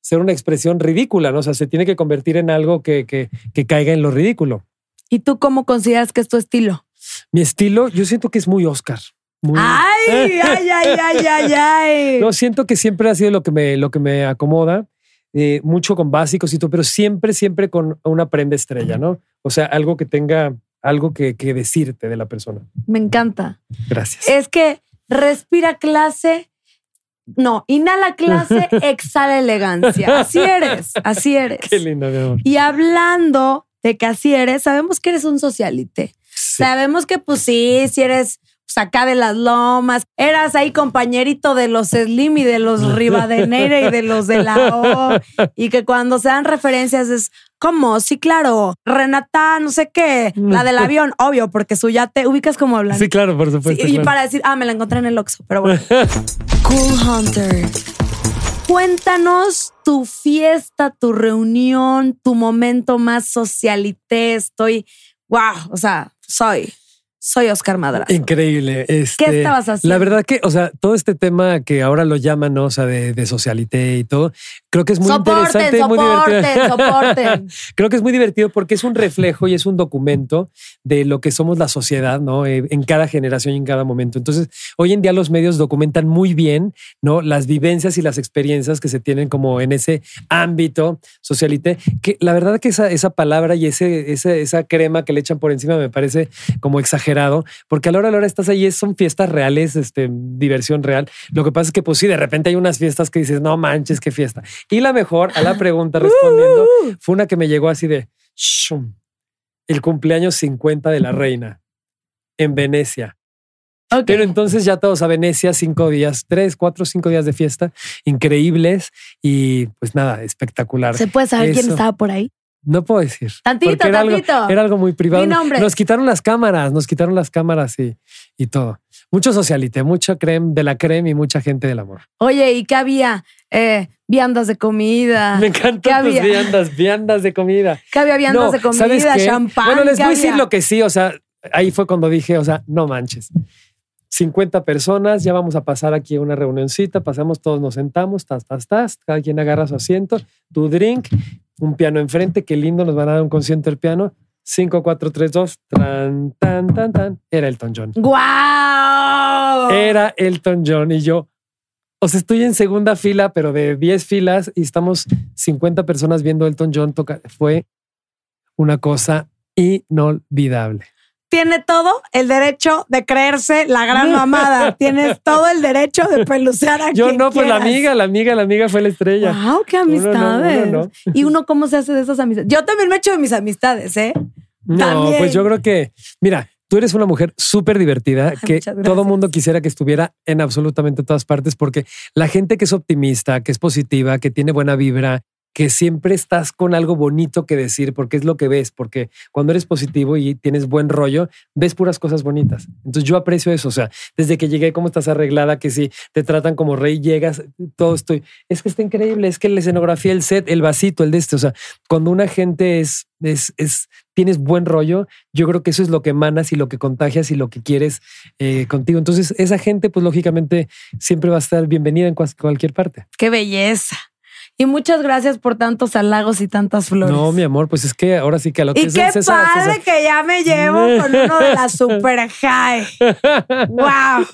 Speaker 2: ser una expresión ridícula, ¿no? O sea, se tiene que convertir en algo que, que, que caiga en lo ridículo.
Speaker 1: ¿Y tú cómo consideras que es tu estilo?
Speaker 2: Mi estilo, yo siento que es muy Oscar. Muy,
Speaker 1: Ay, <laughs> ay, ay, ay, ay, ay.
Speaker 2: No, siento que siempre ha sido lo que me, lo que me acomoda, eh, mucho con básicos y todo, pero siempre, siempre con una prenda estrella, ¿no? O sea, algo que tenga algo que, que decirte de la persona.
Speaker 1: Me encanta.
Speaker 2: Gracias.
Speaker 1: Es que respira clase. No, inhala clase, <laughs> exhala elegancia. Así eres, así eres.
Speaker 2: Qué lindo, mi amor.
Speaker 1: Y hablando de que así eres, sabemos que eres un socialite.
Speaker 2: Sí.
Speaker 1: Sabemos que, pues sí, si eres acá de las lomas, eras ahí compañerito de los Slim y de los <laughs> Rivadeneira y de los de la O, <laughs> y que cuando se dan referencias es como, sí, claro, Renata, no sé qué, la del avión, obvio, porque su ya te ubicas como hablan.
Speaker 2: Sí, claro, por supuesto.
Speaker 1: Sí, y
Speaker 2: claro.
Speaker 1: para decir, ah, me la encontré en el Oxxo, pero bueno. <laughs> cool Hunter. Cuéntanos tu fiesta, tu reunión, tu momento más socialité. Estoy, wow, o sea, soy, soy Oscar Madrazo.
Speaker 2: Increíble. Este,
Speaker 1: ¿Qué estabas haciendo?
Speaker 2: La verdad que, o sea, todo este tema que ahora lo llaman, ¿no? O sea, de, de socialité y todo, creo que es muy interesante.
Speaker 1: soporten,
Speaker 2: muy
Speaker 1: soporten,
Speaker 2: divertido.
Speaker 1: soporten.
Speaker 2: Creo que es muy divertido porque es un reflejo y es un documento de lo que somos la sociedad, ¿no? Eh, en cada generación y en cada momento. Entonces, hoy en día los medios documentan muy bien, ¿no? Las vivencias y las experiencias que se tienen como en ese ámbito socialité, que la verdad que esa, esa palabra y ese, ese- esa crema que le echan por encima me parece como exagerado, porque a la hora a la hora estás ahí, son fiestas reales, este, diversión real. Lo que pasa es que, pues sí, de repente hay unas fiestas que dices, no manches, qué fiesta. Y la mejor a la pregunta <laughs> respondiendo fue una que me llegó así de "Shum, el cumpleaños 50 de la reina en Venecia. Pero entonces ya todos a Venecia, cinco días, tres, cuatro, cinco días de fiesta, increíbles y pues nada, espectacular.
Speaker 1: ¿Se puede saber quién estaba por ahí?
Speaker 2: No puedo decir.
Speaker 1: Tantito,
Speaker 2: era
Speaker 1: tantito.
Speaker 2: Algo, era algo muy privado. Nos quitaron las cámaras, nos quitaron las cámaras y, y todo. Mucho socialite, mucho creme de la creme y mucha gente del amor.
Speaker 1: Oye, ¿y qué había? Eh, viandas de comida. <laughs>
Speaker 2: Me
Speaker 1: ¿Qué
Speaker 2: encantan tus
Speaker 1: había?
Speaker 2: viandas, viandas de comida.
Speaker 1: ¿Qué había viandas
Speaker 2: No,
Speaker 1: de
Speaker 2: ¿sabes
Speaker 1: comida?
Speaker 2: qué?
Speaker 1: Champán.
Speaker 2: Bueno, les
Speaker 1: ¿qué
Speaker 2: voy a decir lo que sí, o sea, ahí fue cuando dije, o sea, no manches. 50 personas, ya vamos a pasar aquí a una reunioncita, pasamos, todos nos sentamos, tas, tas, tas, cada quien agarra su asiento, tu drink, un piano enfrente, qué lindo, nos van a dar un concierto del piano. 5, 4, 3, 2, tan, tan, tan, tan. Era Elton John.
Speaker 1: ¡Guau!
Speaker 2: Era Elton John y yo, o sea, estoy en segunda fila, pero de 10 filas y estamos 50 personas viendo Elton John tocar. Fue una cosa inolvidable.
Speaker 1: Tiene todo el derecho de creerse la gran <laughs> mamada. Tienes todo el derecho de pelucear a
Speaker 2: Yo
Speaker 1: quien
Speaker 2: no, pues la amiga, la amiga, la amiga fue la estrella.
Speaker 1: Wow, qué
Speaker 2: Uno no,
Speaker 1: amistades.
Speaker 2: uno no.
Speaker 1: Y uno cómo se hace de esas amistades. Yo también me echo de mis amistades, ¿eh?
Speaker 2: No,
Speaker 1: También.
Speaker 2: pues yo creo que, mira, tú eres una mujer súper divertida que todo mundo quisiera que estuviera en absolutamente todas partes porque la gente que es optimista, que es positiva, que tiene buena vibra, que siempre estás con algo bonito que decir, porque es lo que ves, porque cuando eres positivo y tienes buen rollo, ves puras cosas bonitas. Entonces yo aprecio eso, o sea, desde que llegué, cómo estás arreglada, que si te tratan como rey, llegas, todo estoy, es que está increíble, es que la escenografía, el set, el vasito, el de este, o sea, cuando una gente es, es, es tienes buen rollo, yo creo que eso es lo que emanas y lo que contagias y lo que quieres eh, contigo. Entonces esa gente, pues lógicamente, siempre va a estar bienvenida en cualquier parte.
Speaker 1: Qué belleza. Y muchas gracias por tantos halagos y tantas flores.
Speaker 2: No, mi amor, pues es que ahora sí que a lo que
Speaker 1: y qué padre que ya me llevo <laughs> con uno de la super high. wow.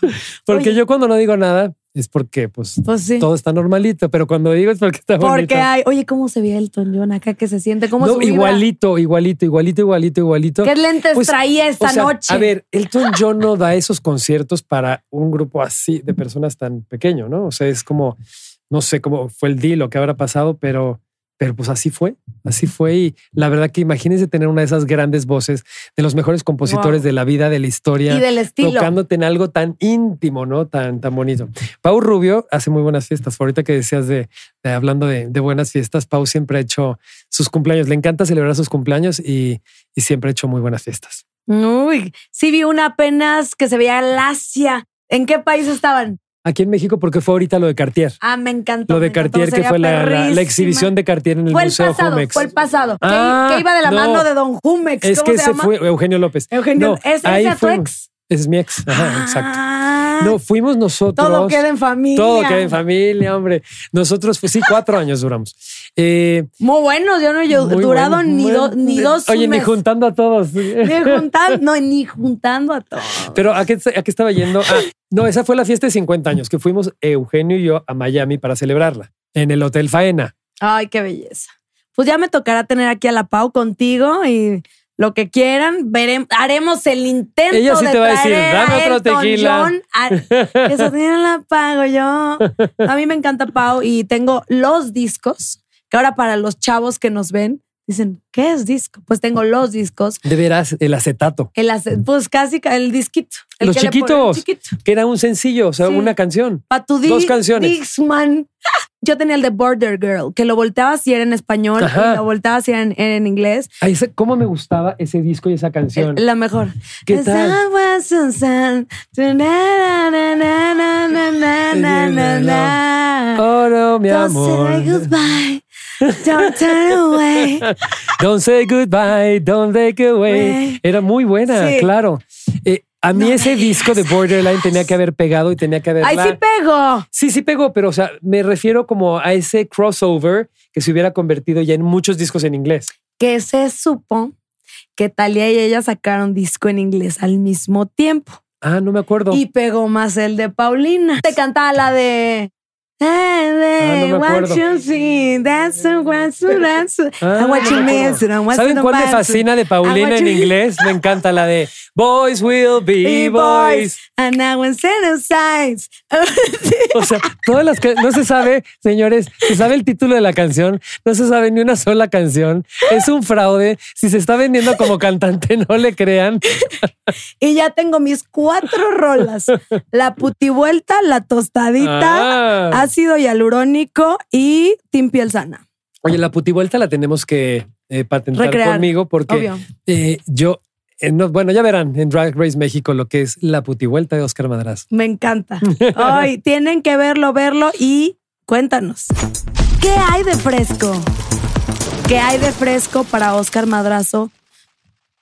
Speaker 2: Porque yo cuando no digo nada es porque pues, pues todo está normalito, pero cuando digo es porque está bonito.
Speaker 1: Porque hay, oye, ¿cómo se ve el John acá que se siente? ¿Cómo no,
Speaker 2: igualito, igualito, igualito, igualito, igualito.
Speaker 1: ¿Qué lentes pues, traía esta noche?
Speaker 2: A ver, Elton John no da esos conciertos para un grupo así de personas tan pequeño, ¿no? O sea, es como no sé cómo fue el deal o qué habrá pasado, pero, pero pues así fue, así fue. Y la verdad que imagínense tener una de esas grandes voces de los mejores compositores de la vida, de la historia.
Speaker 1: Y del estilo.
Speaker 2: Tocándote en algo tan íntimo, ¿no? Tan, tan bonito. Pau Rubio hace muy buenas fiestas. Ahorita que decías de, hablando de, buenas fiestas, Pau siempre ha hecho sus cumpleaños. Le encanta celebrar sus cumpleaños y, y siempre ha hecho muy buenas fiestas.
Speaker 1: Uy, sí vi una apenas que se veía lacia. ¿En qué país estaban?
Speaker 2: Aquí en México, porque fue ahorita lo de Cartier.
Speaker 1: Ah, me encantó.
Speaker 2: Lo de Cartier, que fue la, exhibición de Cartier en el
Speaker 1: fue
Speaker 2: Museo
Speaker 1: el pasado,
Speaker 2: Jumex.
Speaker 1: Fue el pasado. Ah, que, iba de la mano de Don Jumex.
Speaker 2: Es que ese fue Eugenio López.
Speaker 1: Eugenio, ¿es,
Speaker 2: ahí
Speaker 1: tu ex?
Speaker 2: Es mi ex. Ajá, exacto. No, fuimos nosotros.
Speaker 1: Todo queda en familia.
Speaker 2: Todo queda en familia, hombre. Nosotros, pues sí, cuatro años duramos.
Speaker 1: Eh, muy buenos, yo no he durado ni, ni dos
Speaker 2: Oye, ni juntando a todos.
Speaker 1: Ni juntando, no, ni juntando a todos.
Speaker 2: Pero ¿a qué, a qué estaba yendo? Ah, no, esa fue la fiesta de 50 años que fuimos Eugenio y yo a Miami para celebrarla en el Hotel Faena.
Speaker 1: Ay, qué belleza. Pues ya me tocará tener aquí a la Pau contigo y lo que quieran, veremos, haremos el intento
Speaker 2: Ella sí
Speaker 1: de
Speaker 2: te va a decir, dame otro tequila.
Speaker 1: John <laughs> eso la pago yo. A mí me encanta Pau y tengo los discos que ahora para los chavos que nos ven, dicen, ¿qué es disco? Pues tengo los discos.
Speaker 2: De veras, el acetato.
Speaker 1: El pues casi el disquito.
Speaker 2: los chiquitos. Que era un sencillo, o sea, una canción. Dos canciones.
Speaker 1: Dixman. <laughs> Yo tenía el de Border Girl, que lo volteaba si era en español y lo volteaba si era en, inglés.
Speaker 2: ¿Cómo me gustaba ese disco y esa canción?
Speaker 1: La mejor.
Speaker 2: ¿Qué tal? Oh, no, mi amor.
Speaker 1: Don't say goodbye. Don't turn away.
Speaker 2: Don't say goodbye. Don't take away. Era muy buena, claro. Eh, a mí ese disco de Borderline tenía que haber pegado y tenía que haber.
Speaker 1: ¡Ay, sí pegó!
Speaker 2: Sí, sí pegó, pero o sea, me refiero como a ese crossover que se hubiera convertido ya en muchos discos en inglés.
Speaker 1: Que se supo que Talia y ella sacaron disco en inglés al mismo tiempo.
Speaker 2: Ah, no me acuerdo.
Speaker 1: Y pegó más el de Paulina. Te cantaba la de
Speaker 2: Ah, no me acuerdo. ¿Saben cuál me fascina de Paulina en inglés? Me encanta la de Boys will be <laughs> boys.
Speaker 1: And now signs. <laughs>
Speaker 2: O sea, todas las que no se sabe, señores, se sabe el título de la canción, no se sabe ni una sola canción. Es un fraude. Si se está vendiendo como cantante, no le crean. <laughs>
Speaker 1: Y ya tengo mis cuatro rolas: la putivuelta, la tostadita, ah ácido hialurónico y Team Piel Sana.
Speaker 2: Oye, la putivuelta la tenemos que eh, patentar conmigo porque eh, yo, eh, bueno, ya verán en Drag Race México lo que es la putivuelta de Oscar Madraz.
Speaker 1: Me encanta. <laughs> Hoy tienen que verlo, verlo y cuéntanos. ¿Qué hay de fresco? ¿Qué hay de fresco para Oscar Madrazo?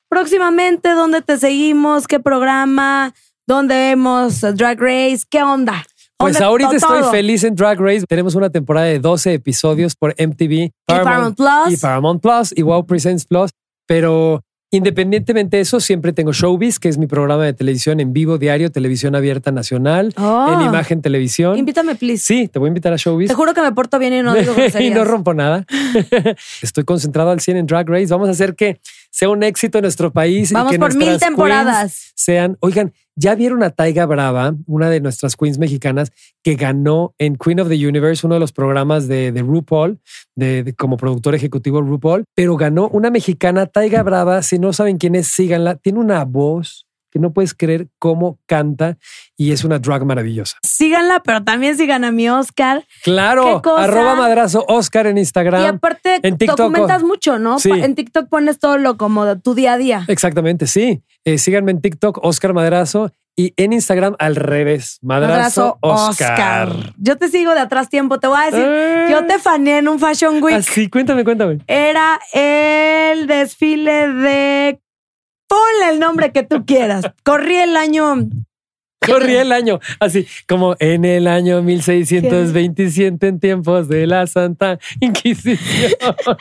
Speaker 1: Próximamente, ¿dónde te seguimos? ¿Qué programa? ¿Dónde vemos Drag Race? ¿Qué onda?
Speaker 2: Pues ahorita estoy feliz en Drag Race. Tenemos una temporada de 12 episodios por MTV,
Speaker 1: Paramount, Plus.
Speaker 2: Y Paramount Plus y Wow Presents Plus. Pero Independientemente de eso, siempre tengo Showbiz, que es mi programa de televisión en vivo, diario, televisión abierta nacional, en oh. imagen televisión.
Speaker 1: Invítame, please.
Speaker 2: Sí, te voy a invitar a Showbiz.
Speaker 1: Te juro que me porto bien y no digo <laughs>
Speaker 2: Y no rompo nada. <laughs> Estoy concentrado al 100 en Drag Race. Vamos a hacer que sea un éxito en nuestro país.
Speaker 1: Vamos
Speaker 2: y que
Speaker 1: por mil temporadas.
Speaker 2: Sean, oigan, ya vieron a Taiga Brava, una de nuestras queens mexicanas, que ganó en Queen of the Universe, uno de los programas de, de RuPaul, de, como productor ejecutivo RuPaul, pero ganó una mexicana, Taiga Brava. Si no saben quién es, síganla. Tiene una voz que no puedes creer cómo canta y es una drag maravillosa.
Speaker 1: Síganla, pero también sigan a mi Oscar.
Speaker 2: Claro, arroba madrazo Oscar en Instagram.
Speaker 1: Y aparte,
Speaker 2: en TikTok,
Speaker 1: documentas mucho, ¿no?
Speaker 2: Sí.
Speaker 1: En TikTok pones todo lo como de tu día a día.
Speaker 2: Exactamente, sí. Eh, síganme en TikTok, Oscar Madrazo, y en Instagram al revés, Madrazo, Oscar.
Speaker 1: Yo te sigo de atrás tiempo. Te voy a decir,
Speaker 2: Eh.
Speaker 1: yo te faneé en un Fashion Week.
Speaker 2: Así, cuéntame, cuéntame.
Speaker 1: Era el desfile de. Ponle el nombre que tú quieras. Corrí el año.
Speaker 2: Corrí el año, así como en el año 1627 en tiempos de la Santa Inquisición. <laughs>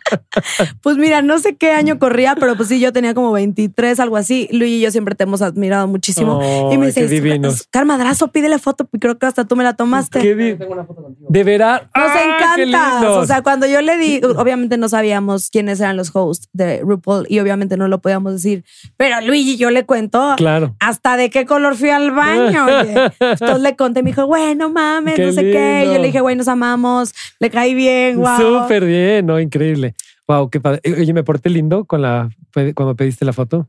Speaker 1: Pues mira, no sé qué año corría, pero pues sí, yo tenía como 23, algo así. Luis y yo siempre te hemos admirado muchísimo.
Speaker 2: Ay,
Speaker 1: y me dice. Carmadrazo, pídele foto, y creo que hasta tú me la tomaste.
Speaker 2: Qué de veras.
Speaker 1: Nos
Speaker 2: ¡Ah,
Speaker 1: encanta. O sea, cuando yo le di, obviamente no sabíamos quiénes eran los hosts de RuPaul y obviamente no lo podíamos decir, pero Luigi yo le cuento
Speaker 2: Claro.
Speaker 1: hasta de qué color fui al baño. Oye. Entonces <laughs> le conté, me dijo, bueno, mames,
Speaker 2: Qué
Speaker 1: no sé qué.
Speaker 2: lindo.
Speaker 1: Yo le dije, güey, nos amamos, le caí bien, wow.
Speaker 2: Súper bien, ¿no? Increíble. Wow, qué padre. Oye, me porté lindo con la cuando pediste la foto.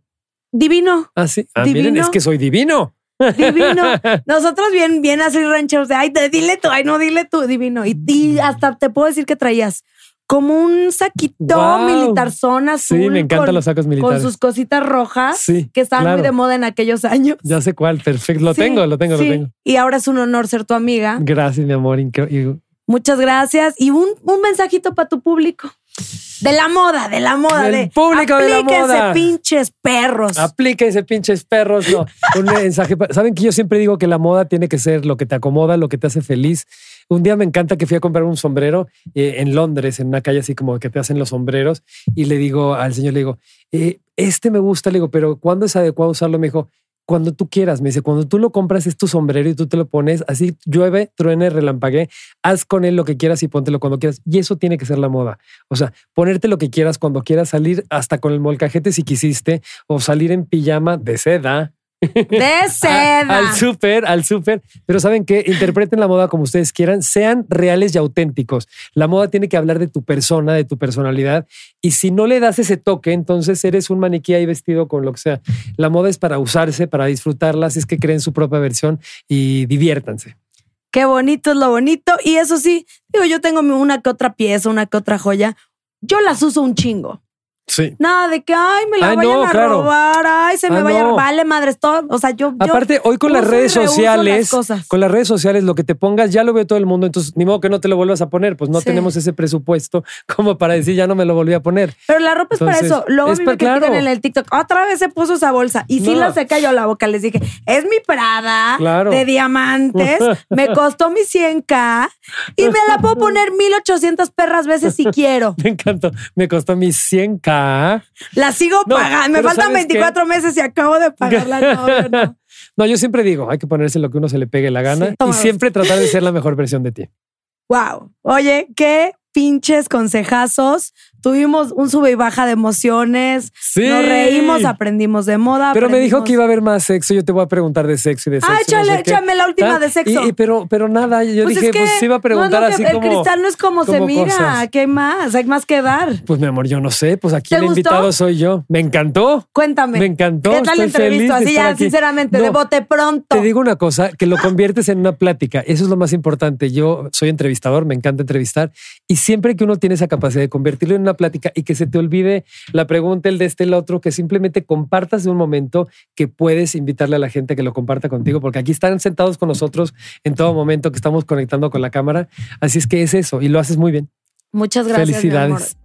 Speaker 1: Divino,
Speaker 2: Ah, sí. Ah, miren,
Speaker 1: Divino.
Speaker 2: es que soy divino.
Speaker 1: divino. <laughs> Nosotros bien, bien así rancheros de, ay, te- dile tú, ay, no, dile tú, divino. Y, y hasta te puedo decir que traías como un saquito
Speaker 2: Wow.
Speaker 1: militar zona azul.
Speaker 2: Sí, me encantan
Speaker 1: con-
Speaker 2: los sacos militares.
Speaker 1: Con sus cositas rojas
Speaker 2: Sí,
Speaker 1: que estaban
Speaker 2: claro.
Speaker 1: muy de moda en aquellos años.
Speaker 2: Ya sé cuál, perfecto. Lo
Speaker 1: Sí,
Speaker 2: tengo, lo tengo,
Speaker 1: sí.
Speaker 2: lo tengo.
Speaker 1: Y ahora es un honor ser tu amiga.
Speaker 2: Gracias, mi amor. incre-
Speaker 1: Muchas gracias. Y un, un mensajito para tu público. De la moda, de la moda.
Speaker 2: Del
Speaker 1: de,
Speaker 2: público de la
Speaker 1: aplíquense,
Speaker 2: moda.
Speaker 1: pinches perros.
Speaker 2: Aplíquense, pinches perros. No, un <laughs> mensaje. Saben que yo siempre digo que la moda tiene que ser lo que te acomoda, lo que te hace feliz. Un día me encanta que fui a comprar un sombrero eh, en Londres, en una calle así como que te hacen los sombreros. Y le digo al señor, le digo, eh, este me gusta. Le digo, pero ¿cuándo es adecuado usarlo? Me dijo, cuando tú quieras. Me dice, cuando tú lo compras es tu sombrero y tú te lo pones así, llueve, truene, relampague, haz con él lo que quieras y póntelo cuando quieras. Y eso tiene que ser la moda. O sea, ponerte lo que quieras cuando quieras, salir hasta con el molcajete si quisiste, o salir en pijama de seda.
Speaker 1: De <laughs> seda.
Speaker 2: Al súper, al súper. Pero saben que interpreten la moda como ustedes quieran, sean reales y auténticos. La moda tiene que hablar de tu persona, de tu personalidad. Y si no le das ese toque, entonces eres un maniquí ahí vestido con lo que sea. La moda es para usarse, para disfrutarla, así es que creen su propia versión y diviértanse.
Speaker 1: Qué bonito es lo bonito. Y eso sí, digo, yo tengo una que otra pieza, una que otra joya. Yo las uso un chingo.
Speaker 2: Sí.
Speaker 1: Nada de que, ay, me la
Speaker 2: Ay,
Speaker 1: vayan
Speaker 2: no,
Speaker 1: a
Speaker 2: claro.
Speaker 1: robar, ay, se me
Speaker 2: Ah,
Speaker 1: vaya,
Speaker 2: no.
Speaker 1: vale, madres, todo. O sea, yo. yo
Speaker 2: Aparte, hoy con las redes sociales,
Speaker 1: las
Speaker 2: con las redes sociales, lo que te pongas ya lo ve todo el mundo. Entonces, ni modo que no te lo vuelvas a poner. Pues no
Speaker 1: Sí.
Speaker 2: tenemos ese presupuesto <laughs> como para decir ya no me lo volví a poner.
Speaker 1: Pero la ropa es para eso. Luego
Speaker 2: es
Speaker 1: a mí me critican
Speaker 2: claro.
Speaker 1: en el TikTok. Otra vez se puso esa bolsa. Y sí
Speaker 2: No.
Speaker 1: la se cayó la boca. Les dije, es mi Prada
Speaker 2: Claro.
Speaker 1: de diamantes. me <laughs> costó mi 100K y me la puedo poner 1800 perras veces si <laughs> quiero.
Speaker 2: Me encantó. Me costó mis 100k.
Speaker 1: La sigo
Speaker 2: No,
Speaker 1: pagando. Me faltan
Speaker 2: ¿sabes qué?
Speaker 1: 24 meses y acabo de pagarla. No, no. <laughs>
Speaker 2: No, yo siempre digo, hay que ponerse lo que uno se le pegue la gana
Speaker 1: Sí.
Speaker 2: y siempre tratar de ser la mejor versión de ti. <laughs>
Speaker 1: Wow. Oye, qué pinches consejazos. Tuvimos un sube y baja de emociones.
Speaker 2: Sí.
Speaker 1: Nos reímos, aprendimos de moda.
Speaker 2: Pero me dijo que iba a haber más sexo. Yo te voy a preguntar de sexo y de sexo.
Speaker 1: Ah,
Speaker 2: no
Speaker 1: échale,
Speaker 2: sé qué.
Speaker 1: échame la última de sexo.
Speaker 2: Y, y pero, pero nada, yo
Speaker 1: Pues
Speaker 2: dije,
Speaker 1: es que
Speaker 2: pues sí iba a preguntar
Speaker 1: no lo
Speaker 2: así como.
Speaker 1: El cristal no es como, se mira.
Speaker 2: cosas.
Speaker 1: Hay más, hay más que dar.
Speaker 2: Pues mi amor, yo no sé. Pues aquí
Speaker 1: ¿Te
Speaker 2: el
Speaker 1: gustó?
Speaker 2: invitado soy yo. Me encantó.
Speaker 1: Cuéntame.
Speaker 2: Me encantó.
Speaker 1: ¿Qué tal la entrevista? Así ya,
Speaker 2: aquí.
Speaker 1: sinceramente,
Speaker 2: No,
Speaker 1: de bote pronto.
Speaker 2: Te digo una cosa, que lo conviertes en una plática. Eso es lo más importante. Yo soy entrevistador, me encanta entrevistar. Y siempre que uno tiene esa capacidad de convertirlo en una plática y que se te olvide la pregunta, el de este, el otro, que simplemente compartas de un momento que puedes invitarle a la gente a que lo comparta contigo, porque aquí están sentados con nosotros en todo momento que estamos conectando con la cámara. Así es que es eso y lo haces muy bien.
Speaker 1: Muchas gracias.
Speaker 2: Felicidades.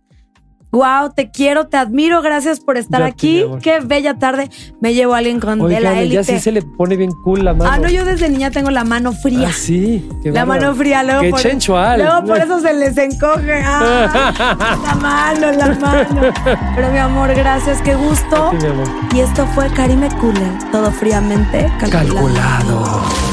Speaker 1: Wow, te quiero, te admiro. Gracias por estar
Speaker 2: Ya
Speaker 1: aquí. Qué bella tarde. Me llevo a alguien con de la
Speaker 2: Oigan, ya
Speaker 1: élite.
Speaker 2: sí se le pone bien cool la mano.
Speaker 1: Ah, no, yo desde niña tengo la mano fría.
Speaker 2: Ah, sí. qué
Speaker 1: La mano fría, luego
Speaker 2: Qué
Speaker 1: por,
Speaker 2: chenchual.
Speaker 1: luego por eso se les encoge. Ah, <laughs> la mano, la mano. Pero mi amor, gracias, qué gusto.
Speaker 2: Sí, mi amor.
Speaker 1: Y esto fue Karime Cooler, todo fríamente calculado.
Speaker 2: Calculado.